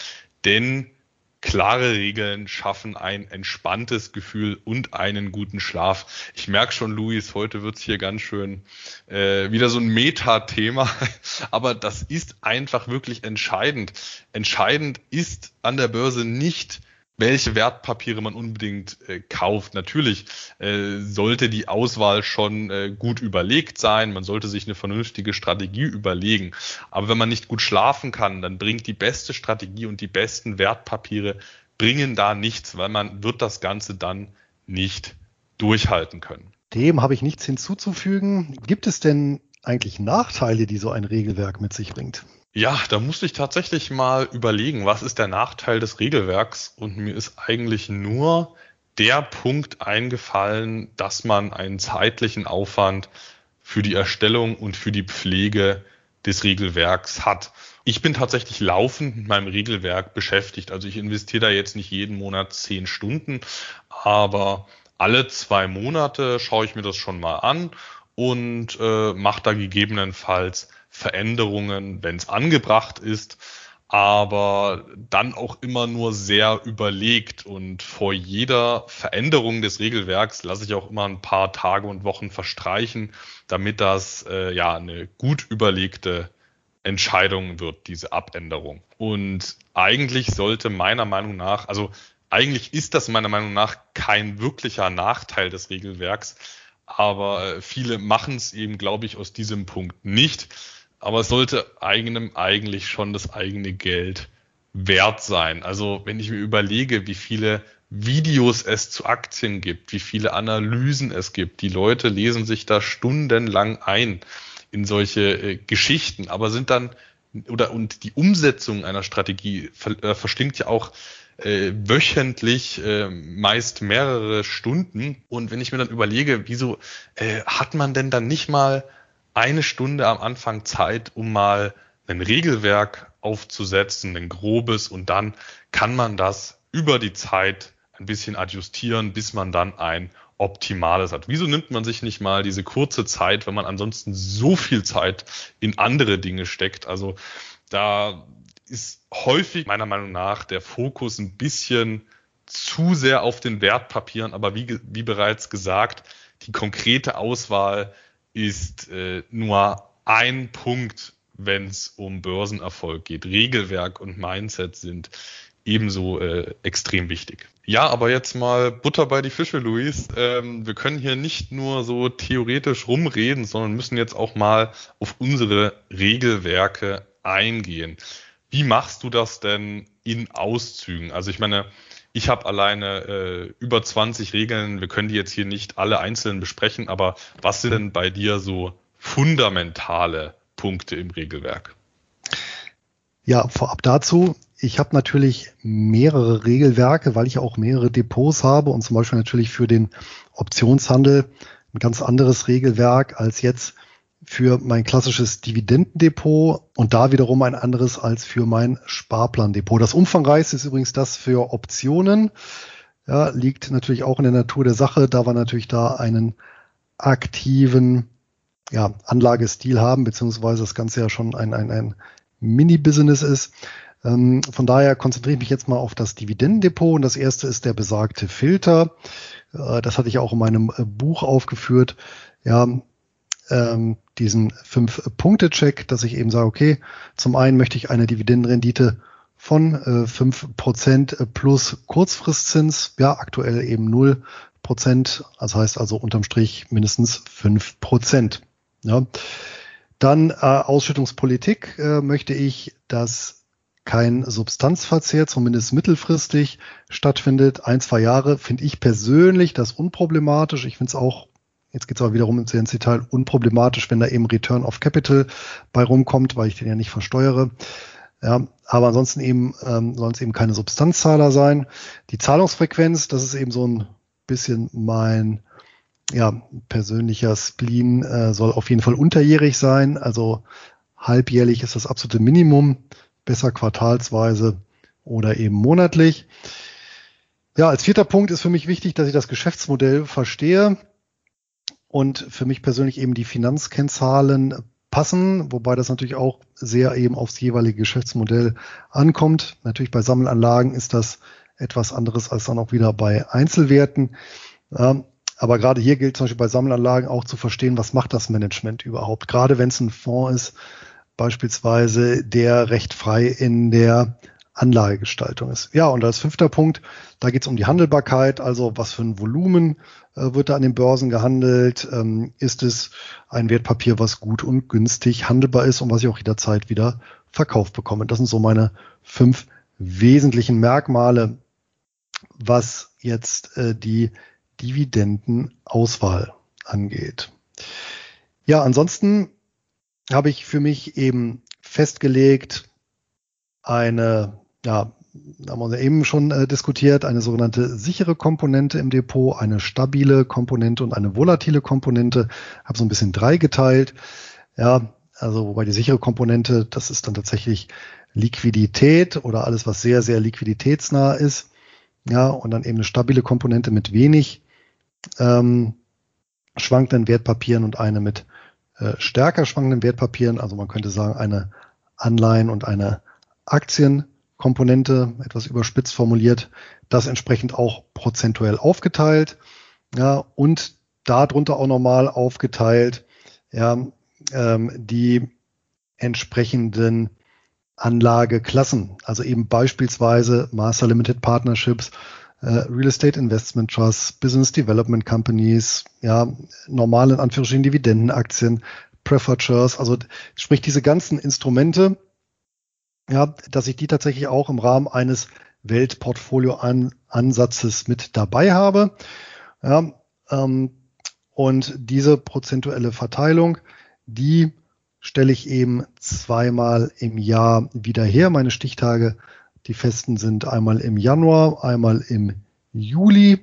[SPEAKER 2] denn klare Regeln schaffen ein entspanntes Gefühl und einen guten Schlaf. Ich merke schon, Luis, heute wird's hier ganz schön äh, wieder so ein Metathema, aber das ist einfach wirklich entscheidend. Entscheidend ist an der Börse nicht, welche Wertpapiere man unbedingt äh, kauft. Natürlich äh, sollte die Auswahl schon äh, gut überlegt sein. Man sollte sich eine vernünftige Strategie überlegen. Aber wenn man nicht gut schlafen kann, dann bringt die beste Strategie und die besten Wertpapiere bringen da nichts, weil man wird das Ganze dann nicht durchhalten können.
[SPEAKER 1] Dem habe ich nichts hinzuzufügen. Gibt es denn eigentlich Nachteile, die so ein Regelwerk mit sich bringt?
[SPEAKER 2] Ja, da musste ich tatsächlich mal überlegen, was ist der Nachteil des Regelwerks? Und mir ist eigentlich nur der Punkt eingefallen, dass man einen zeitlichen Aufwand für die Erstellung und für die Pflege des Regelwerks hat. Ich bin tatsächlich laufend mit meinem Regelwerk beschäftigt. Also ich investiere da jetzt nicht jeden Monat zehn Stunden, aber alle zwei Monate schaue ich mir das schon mal an und äh, macht da gegebenenfalls Veränderungen, wenn es angebracht ist, aber dann auch immer nur sehr überlegt und vor jeder Veränderung des Regelwerks lasse ich auch immer ein paar Tage und Wochen verstreichen, damit das äh, ja eine gut überlegte Entscheidung wird, diese Abänderung. Und eigentlich sollte meiner Meinung nach, also eigentlich ist das meiner Meinung nach kein wirklicher Nachteil des Regelwerks, aber äh, viele machen es eben, glaube ich, aus diesem Punkt nicht. Aber es sollte eigenem eigentlich schon das eigene Geld wert sein. Also wenn ich mir überlege, wie viele Videos es zu Aktien gibt, wie viele Analysen es gibt, die Leute lesen sich da stundenlang ein in solche äh, Geschichten, aber sind dann oder und die Umsetzung einer Strategie ver, äh, verschlingt ja auch äh, wöchentlich äh, meist mehrere Stunden. Und wenn ich mir dann überlege, wieso äh, hat man denn dann nicht mal eine Stunde am Anfang Zeit, um mal ein Regelwerk aufzusetzen, ein grobes, und dann kann man das über die Zeit ein bisschen adjustieren, bis man dann ein Optimales hat. Wieso nimmt man sich nicht mal diese kurze Zeit, wenn man ansonsten so viel Zeit in andere Dinge steckt? Also da ist häufig meiner Meinung nach der Fokus ein bisschen zu sehr auf den Wertpapieren, aber wie, wie bereits gesagt, die konkrete Auswahl ist äh, nur ein Punkt, wenn es um Börsenerfolg geht. Regelwerk und Mindset sind ebenso äh, extrem wichtig. Ja, aber jetzt mal Butter bei die Fische, Luis. Ähm, wir können hier nicht nur so theoretisch rumreden, sondern müssen jetzt auch mal auf unsere Regelwerke eingehen. Wie machst du das denn in Auszügen? Also ich meine, ich habe alleine äh, über 20 Regeln. Wir können die jetzt hier nicht alle einzeln besprechen, aber was sind denn bei dir so fundamentale Punkte im Regelwerk?
[SPEAKER 1] Ja, vorab dazu, ich habe natürlich mehrere Regelwerke, weil ich auch mehrere Depots habe und zum Beispiel natürlich für den Optionshandel ein ganz anderes Regelwerk als jetzt für mein klassisches Dividendendepot und da wiederum ein anderes als für mein Sparplandepot. Das umfangreichste ist übrigens das für Optionen. Ja, liegt natürlich auch in der Natur der Sache, da wir natürlich da einen aktiven ja, Anlagestil haben, beziehungsweise das Ganze ja schon ein, ein, ein Mini-Business ist. Ähm, von daher konzentriere ich mich jetzt mal auf das Dividendendepot und das erste ist der besagte Filter. Äh, das hatte ich auch in meinem äh, Buch aufgeführt. Ja, ähm, diesen Fünf-Punkte-Check, dass ich eben sage, okay, zum einen möchte ich eine Dividendenrendite von fünf äh, Prozent plus Kurzfristzins, ja, aktuell eben null Prozent, das heißt also unterm Strich mindestens fünf Prozent. Ja. Dann äh, Ausschüttungspolitik äh, möchte ich, dass kein Substanzverzehr, zumindest mittelfristig, stattfindet. Ein, zwei Jahre finde ich persönlich das unproblematisch. Ich finde es auch Jetzt geht es aber wiederum ins Detail unproblematisch, wenn da eben Return of Capital bei rumkommt, weil ich den ja nicht versteuere. Ja, aber ansonsten eben ähm, sollen es eben keine Substanzzahler sein. Die Zahlungsfrequenz, das ist eben so ein bisschen mein ja, persönlicher Spleen, äh, soll auf jeden Fall unterjährig sein. Also halbjährlich ist das absolute Minimum, besser quartalsweise oder eben monatlich. Ja, als vierter Punkt ist für mich wichtig, dass ich das Geschäftsmodell verstehe und für mich persönlich eben die Finanzkennzahlen passen, wobei das natürlich auch sehr eben aufs jeweilige Geschäftsmodell ankommt. Natürlich bei Sammelanlagen ist das etwas anderes als dann auch wieder bei Einzelwerten. Aber gerade hier gilt zum Beispiel bei Sammelanlagen auch zu verstehen, was macht das Management überhaupt? Gerade wenn es ein Fonds ist, beispielsweise, der recht frei in der Anlagegestaltung ist. Ja, und als fünfter Punkt, da geht es um die Handelbarkeit, also was für ein Volumen äh, wird da an den Börsen gehandelt, ähm, ist es ein Wertpapier, was gut und günstig handelbar ist und was ich auch jederzeit wieder verkauft bekomme. Das sind so meine fünf wesentlichen Merkmale, was jetzt äh, die Dividendenauswahl angeht. Ja, ansonsten habe ich für mich eben festgelegt, eine ja, haben wir eben schon äh, diskutiert, eine sogenannte sichere Komponente im Depot, eine stabile Komponente und eine volatile Komponente. Habe so ein bisschen drei geteilt. Ja, also wobei die sichere Komponente, das ist dann tatsächlich Liquidität oder alles, was sehr, sehr liquiditätsnah ist. Ja, und dann eben eine stabile Komponente mit wenig ähm, schwankenden Wertpapieren und eine mit äh, stärker schwankenden Wertpapieren. Also man könnte sagen, eine Anleihen und eine Aktienkomponente, etwas überspitzt formuliert, das entsprechend auch prozentuell aufgeteilt. Ja, und darunter auch nochmal aufgeteilt, ja, ähm, die entsprechenden Anlageklassen, also eben beispielsweise Master Limited Partnerships, äh, Real Estate Investment Trusts, Business Development Companies, ja, normale in Anführungsstrichen Dividendenaktien, Preferred Shares, also sprich diese ganzen Instrumente, ja, dass ich die tatsächlich auch im Rahmen eines Weltportfolio-Ansatzes mit dabei habe. Ja, ähm, und diese prozentuelle Verteilung, die stelle ich eben zweimal im Jahr wieder her. Meine Stichtage, die festen sind einmal im Januar, einmal im Juli.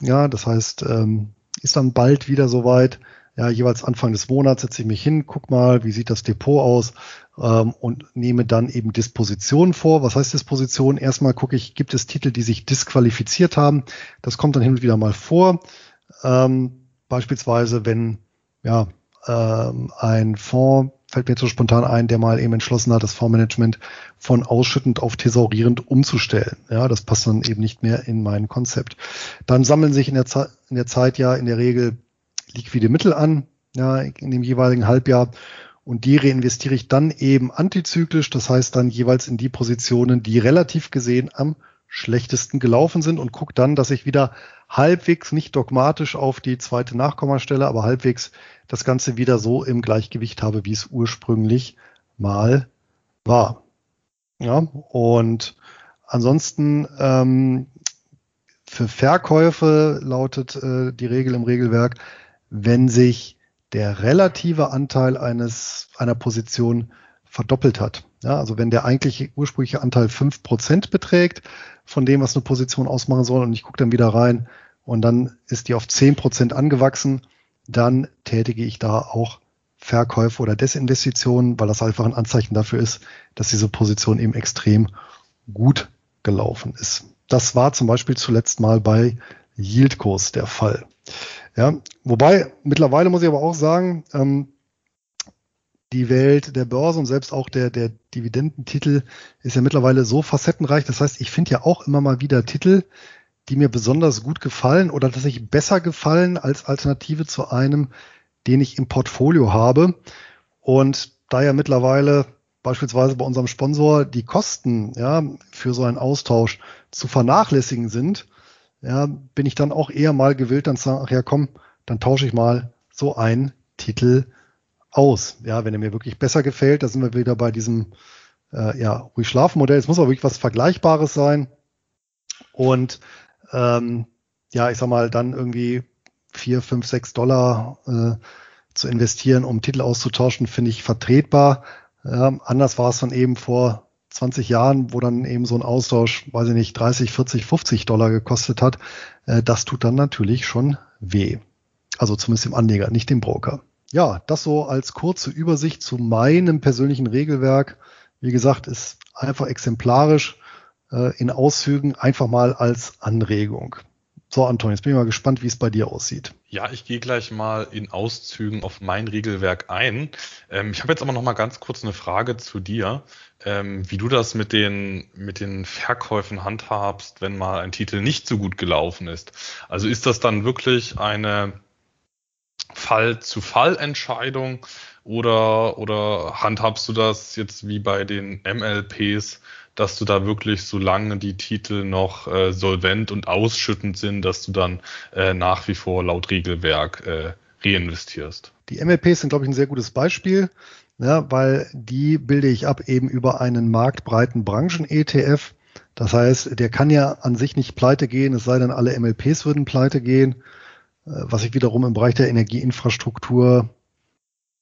[SPEAKER 1] Ja, das heißt, ähm, ist dann bald wieder soweit. Ja, jeweils Anfang des Monats setze ich mich hin, guck mal, wie sieht das Depot aus ähm, und nehme dann eben Dispositionen vor. Was heißt Disposition? Erstmal gucke ich, gibt es Titel, die sich disqualifiziert haben. Das kommt dann hin und wieder mal vor. Ähm, beispielsweise, wenn ja, ähm, ein Fonds, fällt mir jetzt so spontan ein, der mal eben entschlossen hat, das Fondsmanagement von ausschüttend auf thesaurierend umzustellen. Ja, das passt dann eben nicht mehr in mein Konzept. Dann sammeln sich in der, Ze in der Zeit ja in der Regel liquide Mittel an, ja, in dem jeweiligen Halbjahr. Und die reinvestiere ich dann eben antizyklisch, das heißt dann jeweils in die Positionen, die relativ gesehen am schlechtesten gelaufen sind und gucke dann, dass ich wieder halbwegs nicht dogmatisch auf die zweite Nachkommastelle, aber halbwegs das Ganze wieder so im Gleichgewicht habe, wie es ursprünglich mal war. Ja, und ansonsten ähm, für Verkäufe lautet äh, die Regel im Regelwerk, wenn sich der relative Anteil eines einer Position verdoppelt hat. Ja, also wenn der eigentliche ursprüngliche Anteil fünf Prozent beträgt von dem, was eine Position ausmachen soll, und ich gucke dann wieder rein und dann ist die auf zehn Prozent angewachsen, dann tätige ich da auch Verkäufe oder Desinvestitionen, weil das einfach ein Anzeichen dafür ist, dass diese Position eben extrem gut gelaufen ist. Das war zum Beispiel zuletzt mal bei Yieldkurs der Fall. Ja, wobei mittlerweile muss ich aber auch sagen, ähm, die Welt der Börse und selbst auch der, der Dividendentitel ist ja mittlerweile so facettenreich. Das heißt, ich finde ja auch immer mal wieder Titel, die mir besonders gut gefallen oder dass ich besser gefallen als Alternative zu einem, den ich im Portfolio habe. Und da ja mittlerweile beispielsweise bei unserem Sponsor die Kosten ja, für so einen Austausch zu vernachlässigen sind, ja, bin ich dann auch eher mal gewillt, dann zu sagen, ach ja, komm, dann tausche ich mal so einen Titel aus. Ja, wenn er mir wirklich besser gefällt, da sind wir wieder bei diesem äh, ja, ruhig Schlafmodell. Es muss aber wirklich was Vergleichbares sein. Und ähm, ja, ich sag mal, dann irgendwie vier, fünf, sechs Dollar äh, zu investieren, um Titel auszutauschen, finde ich vertretbar. Ähm, anders war es dann eben vor 20 Jahren, wo dann eben so ein Austausch, weiß ich nicht, 30, 40, 50 Dollar gekostet hat. Äh, das tut dann natürlich schon weh. Also zumindest dem Anleger, nicht dem Broker. Ja, das so als kurze Übersicht zu meinem persönlichen Regelwerk. Wie gesagt, ist einfach exemplarisch äh, in Auszügen, einfach mal als Anregung. So, Anton, jetzt bin ich mal gespannt, wie es bei dir aussieht.
[SPEAKER 2] Ja, ich gehe gleich mal in Auszügen auf mein Regelwerk ein. Ähm, ich habe jetzt aber noch mal ganz kurz eine Frage zu dir, ähm, wie du das mit den, mit den Verkäufen handhabst, wenn mal ein Titel nicht so gut gelaufen ist. Also ist das dann wirklich eine Fall-zu-Fall-Entscheidung oder, oder handhabst du das jetzt wie bei den MLPs, dass du da wirklich, solange die Titel noch äh, solvent und ausschüttend sind, dass du dann äh, nach wie vor laut Regelwerk äh, reinvestierst?
[SPEAKER 1] Die MLPs sind, glaube ich, ein sehr gutes Beispiel, ja, weil die bilde ich ab eben über einen marktbreiten Branchen-ETF. Das heißt, der kann ja an sich nicht pleite gehen, es sei denn, alle MLPs würden pleite gehen. Äh, was ich wiederum im Bereich der Energieinfrastruktur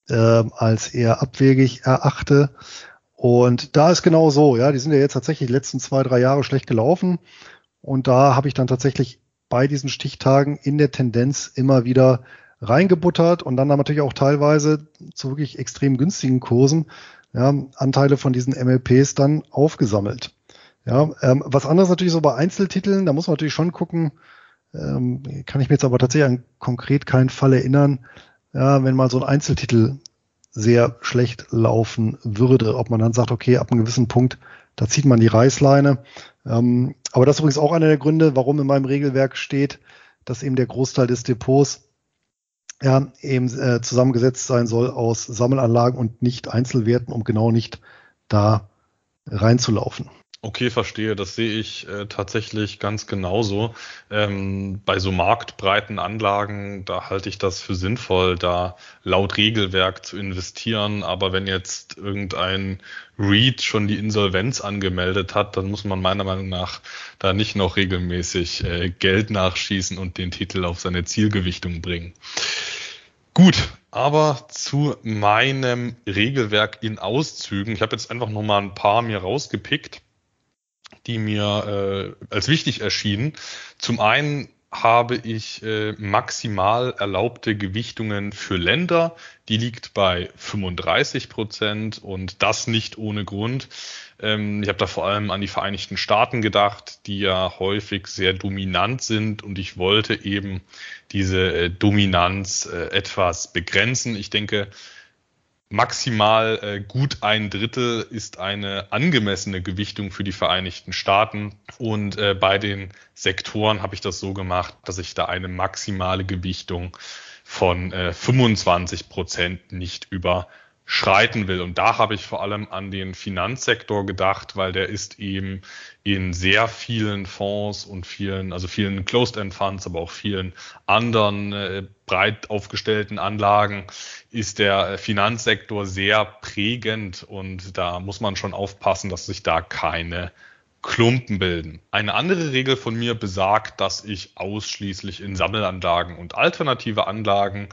[SPEAKER 1] äh, als eher abwegig erachte. Und da ist genau so, ja, die sind ja jetzt tatsächlich die letzten zwei, drei Jahre schlecht gelaufen. Und da habe ich dann tatsächlich bei diesen Stichtagen in der Tendenz immer wieder reingebuttert und dann natürlich auch teilweise zu wirklich extrem günstigen Kursen ja, Anteile von diesen MLPs dann aufgesammelt. Ja, ähm, was anderes natürlich so bei Einzeltiteln, da muss man natürlich schon gucken, ähm, kann ich mir jetzt aber tatsächlich an konkret keinen Fall erinnern, ja, wenn mal so ein Einzeltitel sehr schlecht laufen würde, ob man dann sagt, okay, ab einem gewissen Punkt, da zieht man die Reißleine. Ähm, aber das ist übrigens auch einer der Gründe, warum in meinem Regelwerk steht, dass eben der Großteil des Depots ja, eben äh, zusammengesetzt sein soll aus Sammelanlagen und nicht Einzelwerten, um genau nicht da reinzulaufen.
[SPEAKER 2] Okay, verstehe. Das sehe ich äh, tatsächlich ganz genauso. Ähm, bei so marktbreiten Anlagen, da halte ich das für sinnvoll, da laut Regelwerk zu investieren. Aber wenn jetzt irgendein REIT schon die Insolvenz angemeldet hat, dann muss man meiner Meinung nach da nicht noch regelmäßig äh, Geld nachschießen und den Titel auf seine Zielgewichtung bringen. Gut, aber zu meinem Regelwerk in Auszügen. Ich habe jetzt einfach noch mal ein paar mir rausgepickt die mir äh, als wichtig erschienen. Zum einen habe ich äh, maximal erlaubte Gewichtungen für Länder. Die liegt bei 35 Prozent und das nicht ohne Grund. Ähm, ich habe da vor allem an die Vereinigten Staaten gedacht, die ja häufig sehr dominant sind und ich wollte eben diese äh, Dominanz äh, etwas begrenzen. Ich denke, maximal äh, gut ein Drittel ist eine angemessene Gewichtung für die Vereinigten Staaten. Und äh, bei den Sektoren habe ich das so gemacht, dass ich da eine maximale Gewichtung von äh, 25 Prozent nicht über schreiten will. Und da habe ich vor allem an den Finanzsektor gedacht, weil der ist eben in sehr vielen Fonds und vielen, also vielen Closed-End Funds, aber auch vielen anderen äh, breit aufgestellten Anlagen ist der Finanzsektor sehr prägend und da muss man schon aufpassen, dass sich da keine Klumpen bilden. Eine andere Regel von mir besagt, dass ich ausschließlich in Sammelanlagen und alternative Anlagen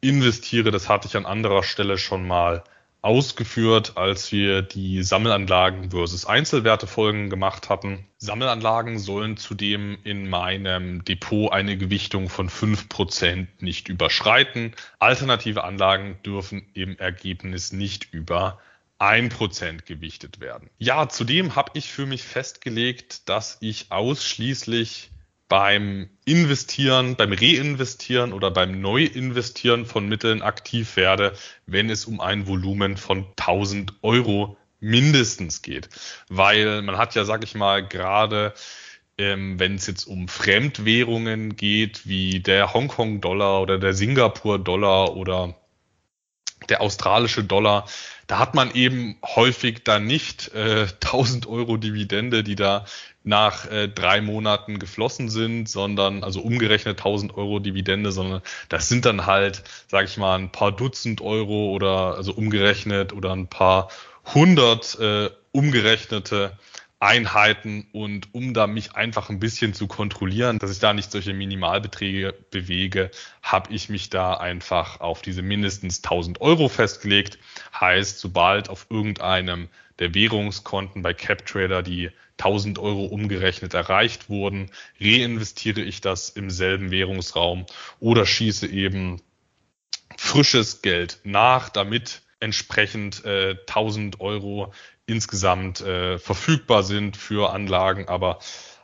[SPEAKER 2] investiere. Das hatte ich an anderer Stelle schon mal ausgeführt, als wir die Sammelanlagen versus Einzelwerte Folgen gemacht hatten. Sammelanlagen sollen zudem in meinem Depot eine Gewichtung von fünf Prozent nicht überschreiten. Alternative Anlagen dürfen im Ergebnis nicht über ein Prozent gewichtet werden. Ja, zudem habe ich für mich festgelegt, dass ich ausschließlich beim Investieren, beim Reinvestieren oder beim Neuinvestieren von Mitteln aktiv werde, wenn es um ein Volumen von 1000 Euro mindestens geht. Weil man hat ja, sag ich mal, gerade ähm, wenn es jetzt um Fremdwährungen geht, wie der Hongkong-Dollar oder der Singapur-Dollar oder der australische Dollar, da hat man eben häufig dann nicht äh, 1000 Euro Dividende, die da nach äh, drei Monaten geflossen sind, sondern also umgerechnet 1000 Euro Dividende, sondern das sind dann halt, sage ich mal, ein paar Dutzend Euro oder also umgerechnet oder ein paar hundert äh, umgerechnete Einheiten und um da mich einfach ein bisschen zu kontrollieren, dass ich da nicht solche Minimalbeträge bewege, habe ich mich da einfach auf diese mindestens 1000 Euro festgelegt. Heißt, sobald auf irgendeinem der Währungskonten bei CapTrader die 1000 Euro umgerechnet erreicht wurden, reinvestiere ich das im selben Währungsraum oder schieße eben frisches Geld nach, damit entsprechend äh, 1000 Euro insgesamt äh, verfügbar sind für Anlagen, aber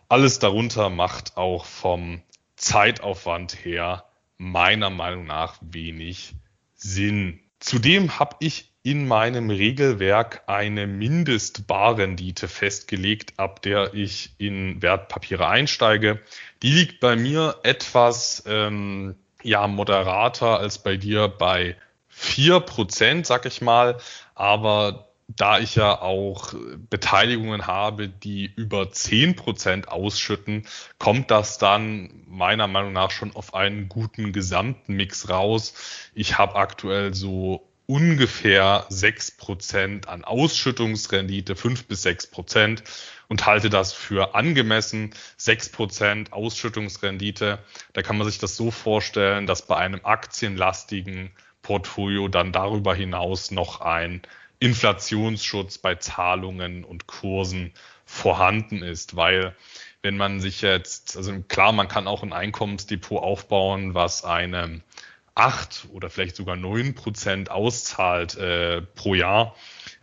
[SPEAKER 2] alles darunter macht auch vom Zeitaufwand her meiner Meinung nach wenig Sinn. Zudem habe ich in meinem Regelwerk eine Mindestbarrendite festgelegt, ab der ich in Wertpapiere einsteige. Die liegt bei mir etwas ähm, ja moderater als bei dir bei vier Prozent, sag ich mal. Aber da ich ja auch Beteiligungen habe, die über zehn Prozent ausschütten, kommt das dann meiner Meinung nach schon auf einen guten Gesamtmix raus. Ich habe aktuell so ungefähr sechs Prozent an Ausschüttungsrendite, fünf bis sechs Prozent und halte das für angemessen. Sechs Prozent Ausschüttungsrendite, da kann man sich das so vorstellen, dass bei einem aktienlastigen Portfolio dann darüber hinaus noch ein Inflationsschutz bei Zahlungen und Kursen vorhanden ist, weil wenn man sich jetzt, also klar, man kann auch ein Einkommensdepot aufbauen, was eine acht oder vielleicht sogar neun Prozent auszahlt äh, pro Jahr.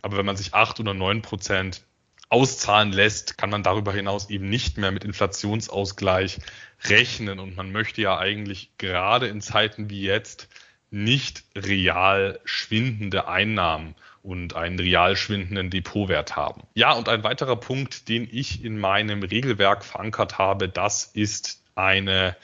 [SPEAKER 2] Aber wenn man sich acht oder neun Prozent auszahlen lässt, kann man darüber hinaus eben nicht mehr mit Inflationsausgleich rechnen. Und man möchte ja eigentlich gerade in Zeiten wie jetzt nicht real schwindende Einnahmen und einen real schwindenden Depotwert haben. Ja, und ein weiterer Punkt, den ich in meinem Regelwerk verankert habe, das ist eine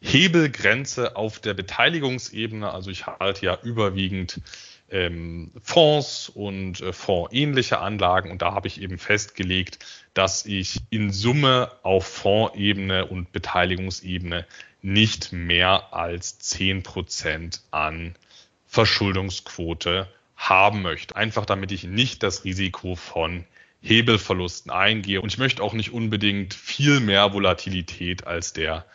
[SPEAKER 2] Hebelgrenze auf der Beteiligungsebene. Also ich halte ja überwiegend ähm, Fonds und äh, fondsähnliche Anlagen und da habe ich eben festgelegt, dass ich in Summe auf Fondsebene und Beteiligungsebene nicht mehr als zehn Prozent an Verschuldungsquote haben möchte. Einfach damit ich nicht das Risiko von Hebelverlusten eingehe. Und ich möchte auch nicht unbedingt viel mehr Volatilität als der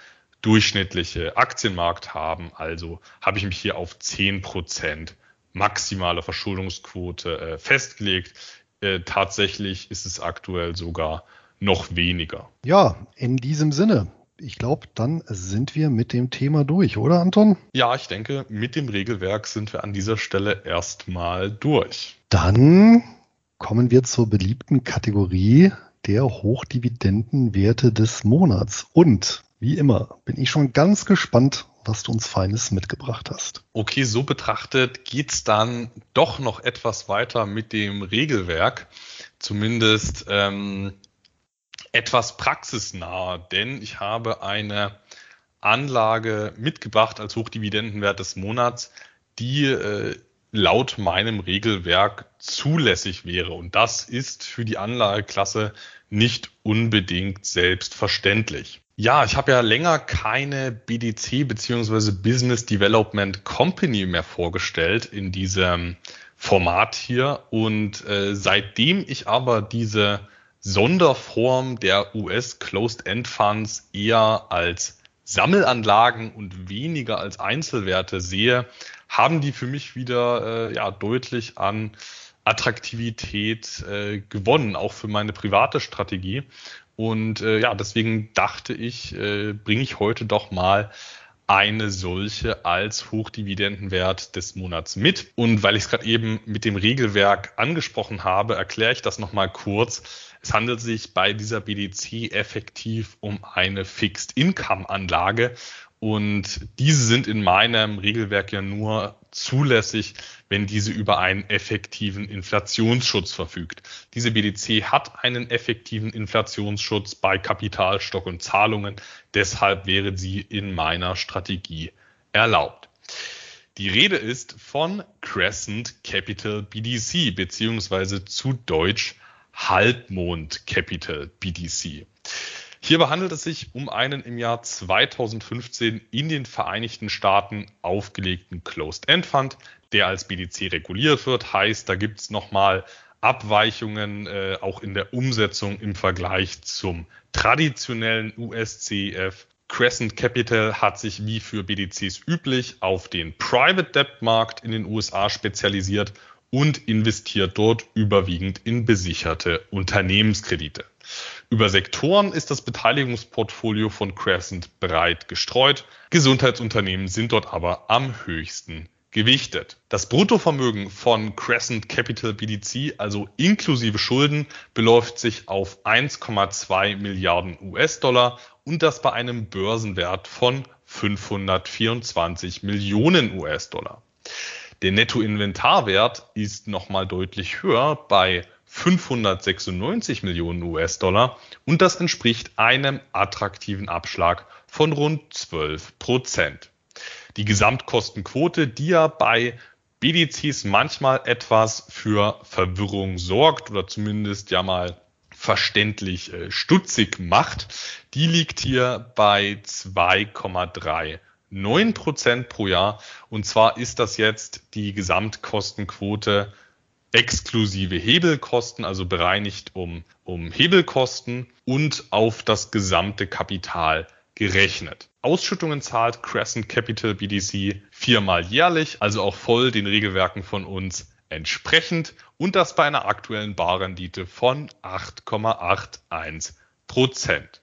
[SPEAKER 2] durchschnittliche Aktienmarkt haben. Also habe ich mich hier auf zehn Prozent maximale Verschuldungsquote äh, festgelegt. Äh, tatsächlich ist es aktuell sogar noch weniger.
[SPEAKER 1] Ja, in diesem Sinne. Ich glaube, dann sind wir mit dem Thema durch, oder Anton?
[SPEAKER 2] Ja, ich denke, mit dem Regelwerk sind wir an dieser Stelle erstmal durch.
[SPEAKER 1] Dann kommen wir zur beliebten Kategorie der Hochdividendenwerte des Monats. Und wie immer bin ich schon ganz gespannt, was du uns Feines mitgebracht hast.
[SPEAKER 2] Okay, so betrachtet geht's dann doch noch etwas weiter mit dem Regelwerk. Zumindest ähm, etwas praxisnah, denn ich habe eine Anlage mitgebracht als Hochdividendenwert des Monats, die äh, laut meinem Regelwerk zulässig wäre. Und das ist für die Anlageklasse nicht unbedingt selbstverständlich. Ja, ich habe ja länger keine BDC beziehungsweise Business Development Company mehr vorgestellt in diesem Format hier. Und äh, seitdem ich aber diese Sonderform der US Closed End Funds eher als Sammelanlagen und weniger als Einzelwerte sehe, haben die für mich wieder äh, ja, deutlich an Attraktivität äh, gewonnen, auch für meine private Strategie. Und äh, ja, deswegen dachte ich, äh, bringe ich heute doch mal eine solche als Hochdividendenwert des Monats mit. Und weil ich es gerade eben mit dem Regelwerk angesprochen habe, erkläre ich das nochmal kurz. Es handelt sich bei dieser BDC effektiv um eine Fixed Income Anlage und diese sind in meinem Regelwerk ja nur zulässig, wenn diese über einen effektiven Inflationsschutz verfügt. Diese BDC hat einen effektiven Inflationsschutz bei Kapitalstock und Zahlungen. Deshalb wäre sie in meiner Strategie erlaubt. Die Rede ist von Crescent Capital BDC beziehungsweise zu Deutsch Halbmond Capital BDC. Hierbei handelt es sich um einen im Jahr 2015 in den Vereinigten Staaten aufgelegten Closed-End Fund, der als BDC reguliert wird. Heißt, da gibt es nochmal Abweichungen äh, auch in der Umsetzung im Vergleich zum traditionellen USCF. Crescent Capital hat sich wie für BDCs üblich auf den Private Debt Markt in den USA spezialisiert und investiert dort überwiegend in besicherte Unternehmenskredite. Über Sektoren ist das Beteiligungsportfolio von Crescent breit gestreut. Gesundheitsunternehmen sind dort aber am höchsten gewichtet. Das Bruttovermögen von Crescent Capital BDC, also inklusive Schulden, beläuft sich auf 1,2 Milliarden US-Dollar und das bei einem Börsenwert von 524 Millionen US-Dollar. Der Nettoinventarwert ist nochmal deutlich höher bei 596 Millionen US-Dollar und das entspricht einem attraktiven Abschlag von rund 12 Prozent. Die Gesamtkostenquote, die ja bei BDCs manchmal etwas für Verwirrung sorgt oder zumindest ja mal verständlich äh, stutzig macht, die liegt hier bei 2,39 Prozent pro Jahr. Und zwar ist das jetzt die Gesamtkostenquote exklusive Hebelkosten, also bereinigt um, um Hebelkosten und auf das gesamte Kapital gerechnet. Ausschüttungen zahlt Crescent Capital BDC viermal jährlich, also auch voll den Regelwerken von uns entsprechend und das bei einer aktuellen Barrendite von 8,81 Prozent.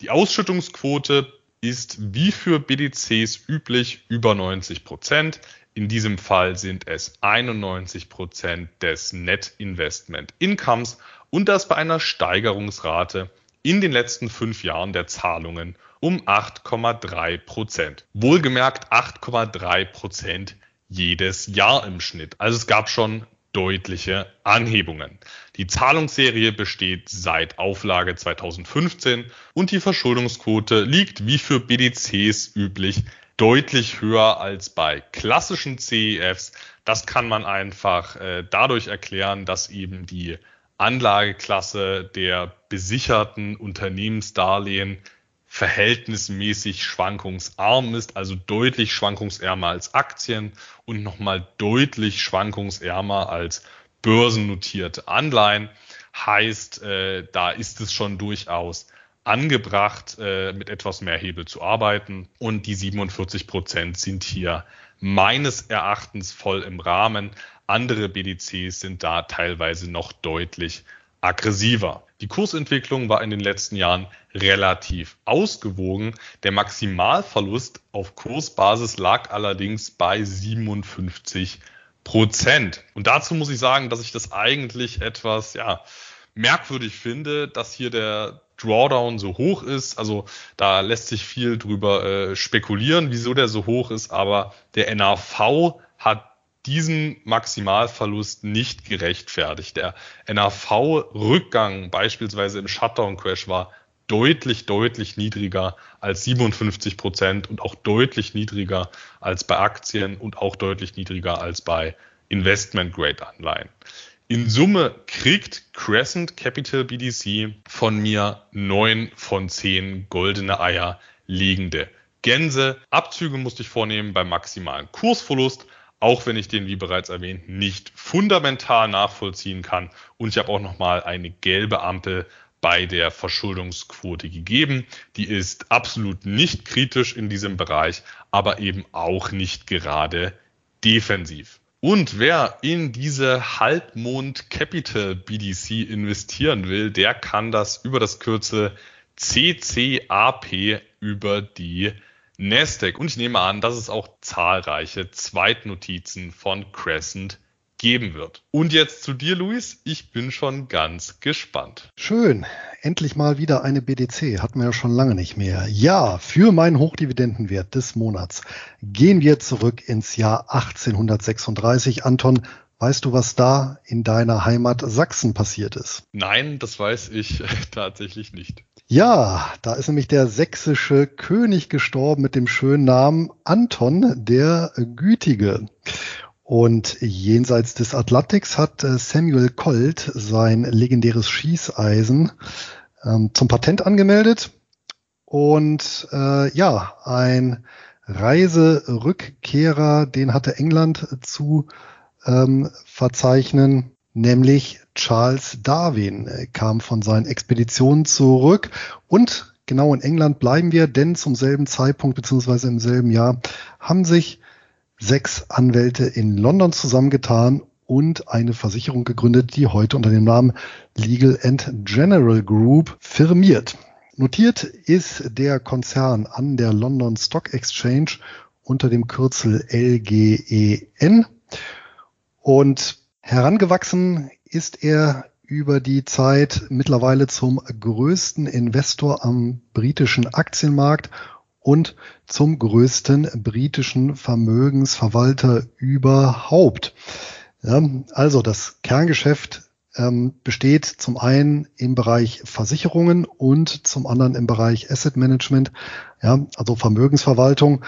[SPEAKER 2] Die Ausschüttungsquote ist wie für BDCs üblich über 90 Prozent. In diesem Fall sind es 91 Prozent des Net Investment Incomes und das bei einer Steigerungsrate in den letzten fünf Jahren der Zahlungen um 8,3 Prozent. Wohlgemerkt 8,3 Prozent jedes Jahr im Schnitt. Also es gab schon deutliche Anhebungen. Die Zahlungsserie besteht seit Auflage 2015 und die Verschuldungsquote liegt wie für BDCs üblich deutlich höher als bei klassischen CEFs. Das kann man einfach äh, dadurch erklären, dass eben die Anlageklasse der besicherten Unternehmensdarlehen verhältnismäßig schwankungsarm ist, also deutlich schwankungsärmer als Aktien und nochmal deutlich schwankungsärmer als börsennotierte Anleihen. Heißt, äh, da ist es schon durchaus angebracht, äh, mit etwas mehr Hebel zu arbeiten. Und die 47 Prozent sind hier meines Erachtens voll im Rahmen. Andere BDCs sind da teilweise noch deutlich aggressiver. Die Kursentwicklung war in den letzten Jahren relativ ausgewogen. Der Maximalverlust auf Kursbasis lag allerdings bei 57 Prozent. Und dazu muss ich sagen, dass ich das eigentlich etwas, ja, merkwürdig finde, dass hier der Drawdown so hoch ist. Also da lässt sich viel drüber äh, spekulieren, wieso der so hoch ist, aber der NAV hat diesen Maximalverlust nicht gerechtfertigt. Der NAV-Rückgang beispielsweise im Shutdown-Crash war deutlich, deutlich niedriger als 57 Prozent und auch deutlich niedriger als bei Aktien und auch deutlich niedriger als bei Investment-Grade-Anleihen. In Summe kriegt Crescent Capital BDC von mir neun von zehn goldene Eier liegende Gänse. Abzüge musste ich vornehmen beim maximalen Kursverlust auch wenn ich den, wie bereits erwähnt, nicht fundamental nachvollziehen kann. Und ich habe auch nochmal eine gelbe Ampel bei der Verschuldungsquote gegeben. Die ist absolut nicht kritisch in diesem Bereich, aber eben auch nicht gerade defensiv. Und wer in diese Halbmond Capital BDC investieren will, der kann das über das Kürzel CCAP über die Nasdaq. Und ich nehme an, dass es auch zahlreiche Zweitnotizen von Crescent geben wird. Und jetzt zu dir, Luis. Ich bin schon ganz gespannt.
[SPEAKER 1] Schön. Endlich mal wieder eine BDC. Hatten wir ja schon lange nicht mehr. Ja, für meinen Hochdividendenwert des Monats gehen wir zurück ins Jahr 1836. Anton, Weißt du, was da in deiner Heimat Sachsen passiert ist?
[SPEAKER 2] Nein, das weiß ich tatsächlich nicht.
[SPEAKER 1] Ja, da ist nämlich der sächsische König gestorben mit dem schönen Namen Anton der Gütige. Und jenseits des Atlantiks hat äh, Samuel Colt sein legendäres Schießeisen ähm, zum Patent angemeldet. Und äh, ja, ein Reiserückkehrer, den hatte England zu ähm, verzeichnen, nämlich Charles Darwin äh, kam von seinen Expeditionen zurück und genau in England bleiben wir, denn zum selben Zeitpunkt beziehungsweise im selben Jahr haben sich sechs Anwälte in London zusammengetan und eine Versicherung gegründet, die heute unter dem Namen Legal and General Group firmiert. Notiert ist der Konzern an der London Stock Exchange unter dem Kürzel LGEN und herangewachsen ist er über die Zeit mittlerweile zum größten Investor am britischen Aktienmarkt und zum größten britischen Vermögensverwalter überhaupt. Also das Kerngeschäft ähm, besteht zum einen im Bereich Versicherungen und zum anderen im Bereich Asset Management, ja, also Vermögensverwaltung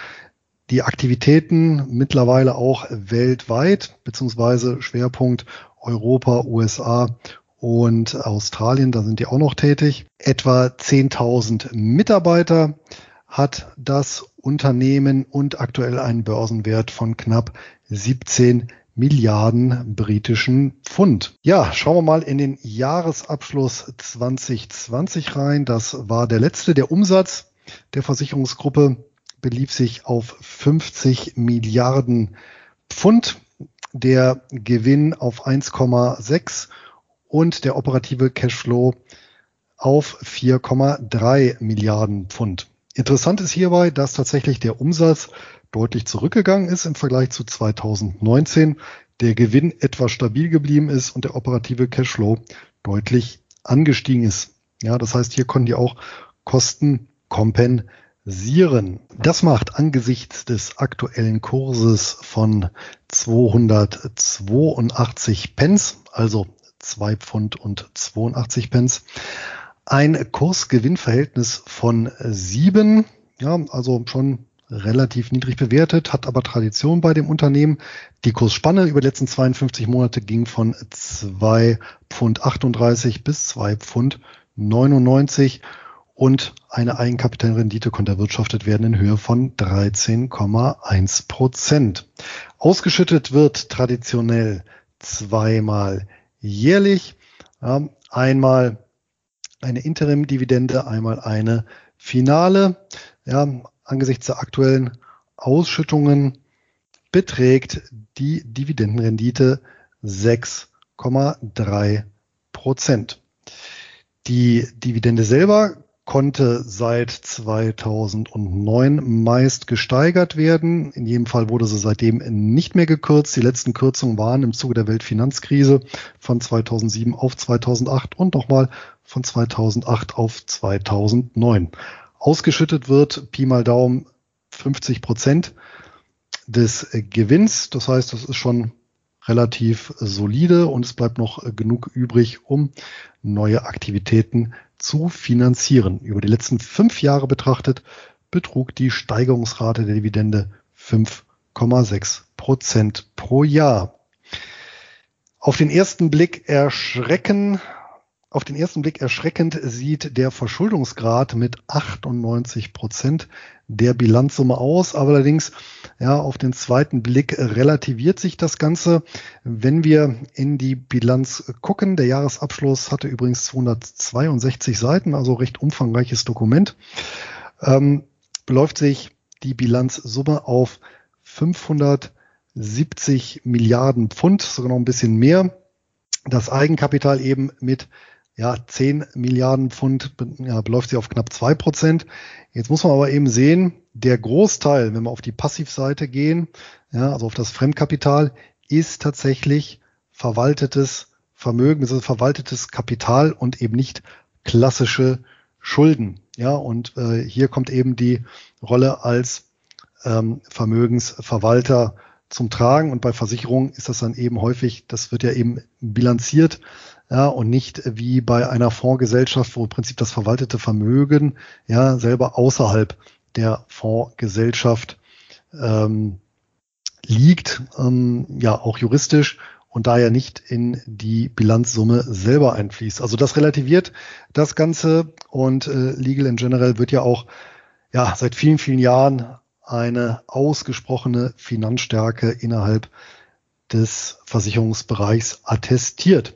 [SPEAKER 1] die Aktivitäten mittlerweile auch weltweit, beziehungsweise Schwerpunkt Europa, USA und Australien, da sind die auch noch tätig. Etwa 10.000 Mitarbeiter hat das Unternehmen und aktuell einen Börsenwert von knapp 17 Milliarden britischen Pfund. Ja, schauen wir mal in den Jahresabschluss 2020 rein. Das war der letzte. Der Umsatz der Versicherungsgruppe belief sich auf 50 Milliarden Pfund, der Gewinn auf 1,6 und der operative Cashflow auf 4,3 Milliarden Pfund. Interessant ist hierbei, dass tatsächlich der Umsatz deutlich zurückgegangen ist im Vergleich zu 2019, der Gewinn etwas stabil geblieben ist und der operative Cashflow deutlich angestiegen ist. Ja, das heißt, hier konnten die auch Kosten kompensieren. Das macht angesichts des aktuellen Kurses von 282 Pence, also 2 Pfund und 82 Pence, ein Kursgewinnverhältnis von 7, ja, also schon relativ niedrig bewertet, hat aber Tradition bei dem Unternehmen. Die Kursspanne über die letzten 52 Monate ging von 2 Pfund 38 bis 2 Pfund 99 und eine Eigenkapitalrendite konnte erwirtschaftet werden in Höhe von 13,1 Prozent. Ausgeschüttet wird traditionell zweimal jährlich, einmal eine Interim-Dividende, einmal eine Finale. Ja, angesichts der aktuellen Ausschüttungen beträgt die Dividendenrendite 6,3 Prozent. Die Dividende selber konnte seit 2009 meist gesteigert werden. In jedem Fall wurde sie seitdem nicht mehr gekürzt. Die letzten Kürzungen waren im Zuge der Weltfinanzkrise von 2007 auf 2008 und nochmal von 2008 auf 2009. Ausgeschüttet wird Pi mal Daumen 50 Prozent des Gewinns. Das heißt, das ist schon relativ solide und es bleibt noch genug übrig, um neue Aktivitäten zu finanzieren. Über die letzten fünf Jahre betrachtet betrug die Steigerungsrate der Dividende 5,6 Prozent pro Jahr. Auf den ersten Blick erschrecken auf den ersten Blick erschreckend sieht der Verschuldungsgrad mit 98 Prozent der Bilanzsumme aus. Aber allerdings, ja, auf den zweiten Blick relativiert sich das Ganze. Wenn wir in die Bilanz gucken, der Jahresabschluss hatte übrigens 262 Seiten, also recht umfangreiches Dokument, ähm, beläuft sich die Bilanzsumme auf 570 Milliarden Pfund, sogar noch ein bisschen mehr. Das Eigenkapital eben mit ja, 10 Milliarden Pfund ja, beläuft sich auf knapp zwei Prozent. Jetzt muss man aber eben sehen, der Großteil, wenn wir auf die Passivseite gehen, ja, also auf das Fremdkapital, ist tatsächlich verwaltetes Vermögen, ist verwaltetes Kapital und eben nicht klassische Schulden. Ja, und äh, hier kommt eben die Rolle als ähm, Vermögensverwalter zum Tragen. Und bei Versicherungen ist das dann eben häufig, das wird ja eben bilanziert ja, und nicht wie bei einer Fondsgesellschaft, wo im Prinzip das verwaltete Vermögen ja selber außerhalb der Fondsgesellschaft ähm, liegt, ähm, ja auch juristisch und daher nicht in die Bilanzsumme selber einfließt. Also das relativiert das Ganze und äh, Legal in General wird ja auch ja seit vielen, vielen Jahren eine ausgesprochene Finanzstärke innerhalb des Versicherungsbereichs attestiert.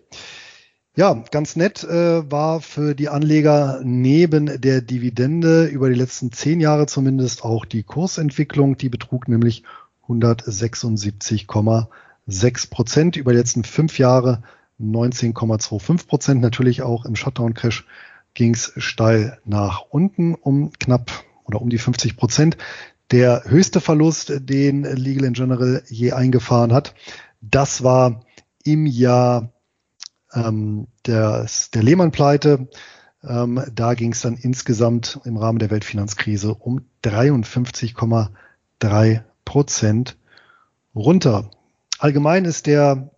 [SPEAKER 1] Ja, ganz nett äh, war für die Anleger neben der Dividende über die letzten zehn Jahre zumindest auch die Kursentwicklung. Die betrug nämlich 176,6 Prozent über die letzten fünf Jahre 19,25 Prozent. Natürlich auch im Shutdown-Crash ging es steil nach unten um knapp oder um die 50 Prozent. Der höchste Verlust, den Legal in General je eingefahren hat, das war im Jahr ähm, der, der Lehman-Pleite. Ähm, da ging es dann insgesamt im Rahmen der Weltfinanzkrise um 53,3 Prozent runter. Allgemein ist der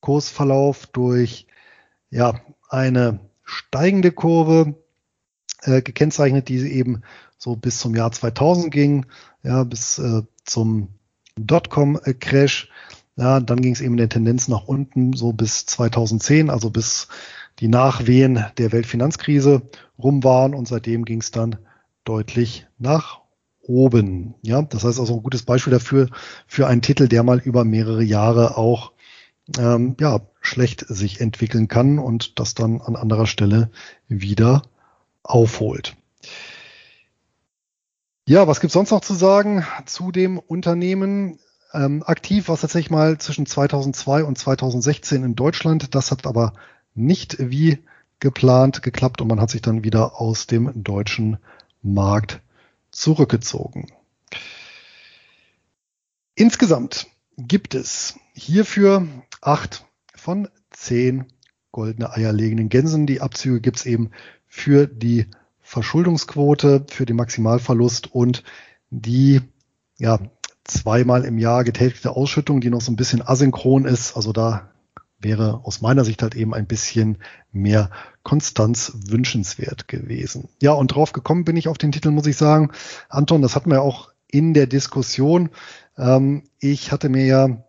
[SPEAKER 1] Kursverlauf durch ja, eine steigende Kurve äh, gekennzeichnet, die eben so bis zum Jahr 2000 ging, ja, bis äh, zum Dotcom-Crash. Ja, dann ging es eben in der Tendenz nach unten, so bis 2010, also bis die Nachwehen der Weltfinanzkrise rum waren und seitdem ging es dann deutlich nach oben. Ja, das heißt also ein gutes Beispiel dafür, für einen Titel, der mal über mehrere Jahre auch ähm, ja, schlecht sich entwickeln kann und das dann an anderer Stelle wieder aufholt. Ja, was gibt's sonst noch zu sagen zu dem Unternehmen? Ähm, aktiv war es tatsächlich mal zwischen 2002 und 2016 in Deutschland. Das hat aber nicht wie geplant geklappt und man hat sich dann wieder aus dem deutschen Markt zurückgezogen. Insgesamt gibt es hierfür acht von zehn goldene Eier legenden Gänsen. Die Abzüge gibt es eben für die Verschuldungsquote, für den Maximalverlust und die ja, zweimal im Jahr getätigte Ausschüttung, die noch so ein bisschen asynchron ist. Also da wäre aus meiner Sicht halt eben ein bisschen mehr Konstanz wünschenswert gewesen. Ja, und drauf gekommen bin ich auf den Titel, muss ich sagen. Anton, das hatten wir auch in der Diskussion. Ähm, ich hatte mir ja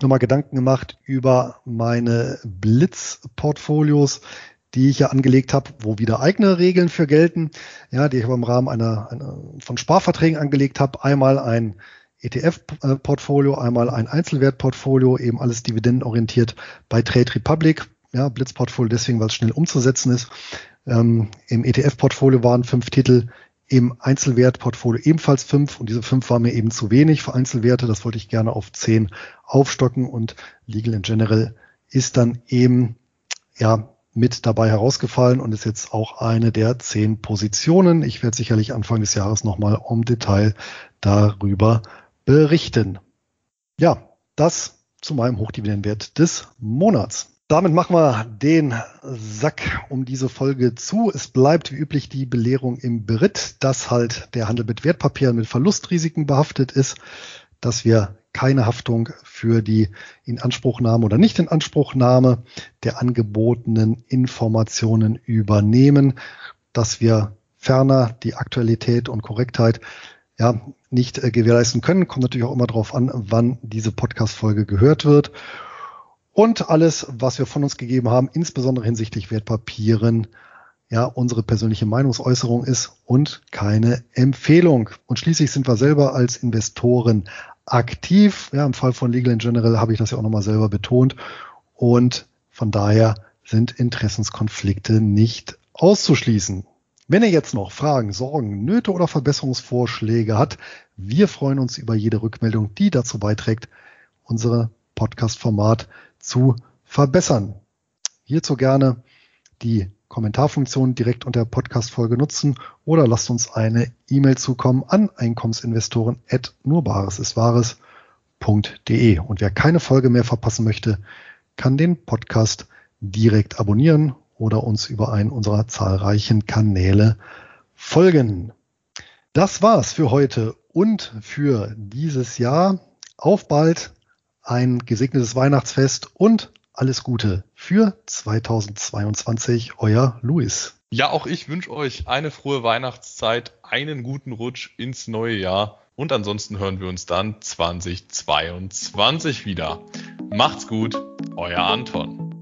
[SPEAKER 1] nochmal Gedanken gemacht über meine Blitz-Portfolios, die ich ja angelegt habe, wo wieder eigene Regeln für gelten, ja, die ich aber im Rahmen einer, einer von Sparverträgen angelegt habe. Einmal ein ETF-Portfolio, einmal ein Einzelwertportfolio, eben alles dividendenorientiert bei Trade Republic. Ja, Blitzportfolio deswegen, weil es schnell umzusetzen ist. Ähm, Im ETF-Portfolio waren fünf Titel, im Einzelwertportfolio ebenfalls fünf und diese fünf waren mir eben zu wenig für Einzelwerte. Das wollte ich gerne auf zehn aufstocken und Legal in General ist dann eben ja mit dabei herausgefallen und ist jetzt auch eine der zehn Positionen. Ich werde sicherlich Anfang des Jahres nochmal im Detail darüber berichten. Ja, das zu meinem Hochdividendenwert des Monats. Damit machen wir den Sack um diese Folge zu. Es bleibt wie üblich die Belehrung im Beritt, dass halt der Handel mit Wertpapieren mit Verlustrisiken behaftet ist, dass wir keine Haftung für die Inanspruchnahme oder Nicht-Inanspruchnahme der angebotenen Informationen übernehmen, dass wir ferner die Aktualität und Korrektheit ja, nicht äh, gewährleisten können. Kommt natürlich auch immer darauf an, wann diese Podcast-Folge gehört wird. Und alles, was wir von uns gegeben haben, insbesondere hinsichtlich Wertpapieren, ja, unsere persönliche Meinungsäußerung ist und keine Empfehlung. Und schließlich sind wir selber als Investoren aktiv. Ja, im Fall von Legal in General habe ich das ja auch nochmal selber betont. Und von daher sind Interessenskonflikte nicht auszuschließen. Wenn er jetzt noch Fragen, Sorgen, Nöte oder Verbesserungsvorschläge hat, wir freuen uns über jede Rückmeldung, die dazu beiträgt, unsere Podcast-Format zu verbessern. Hierzu gerne die Kommentarfunktion direkt unter Podcast-Folge nutzen oder lasst uns eine E-Mail zukommen an Einkommensinvestoren at nurbaresistwahres.de. Und wer keine Folge mehr verpassen möchte, kann den Podcast direkt abonnieren oder uns über einen unserer zahlreichen Kanäle folgen. Das war's für heute und für dieses Jahr. Auf bald, ein gesegnetes Weihnachtsfest und alles Gute für 2022. Euer Luis.
[SPEAKER 2] Ja, auch ich wünsche euch eine frohe Weihnachtszeit, einen guten Rutsch ins neue Jahr und ansonsten hören wir uns dann 2022 wieder. Macht's gut, euer Anton.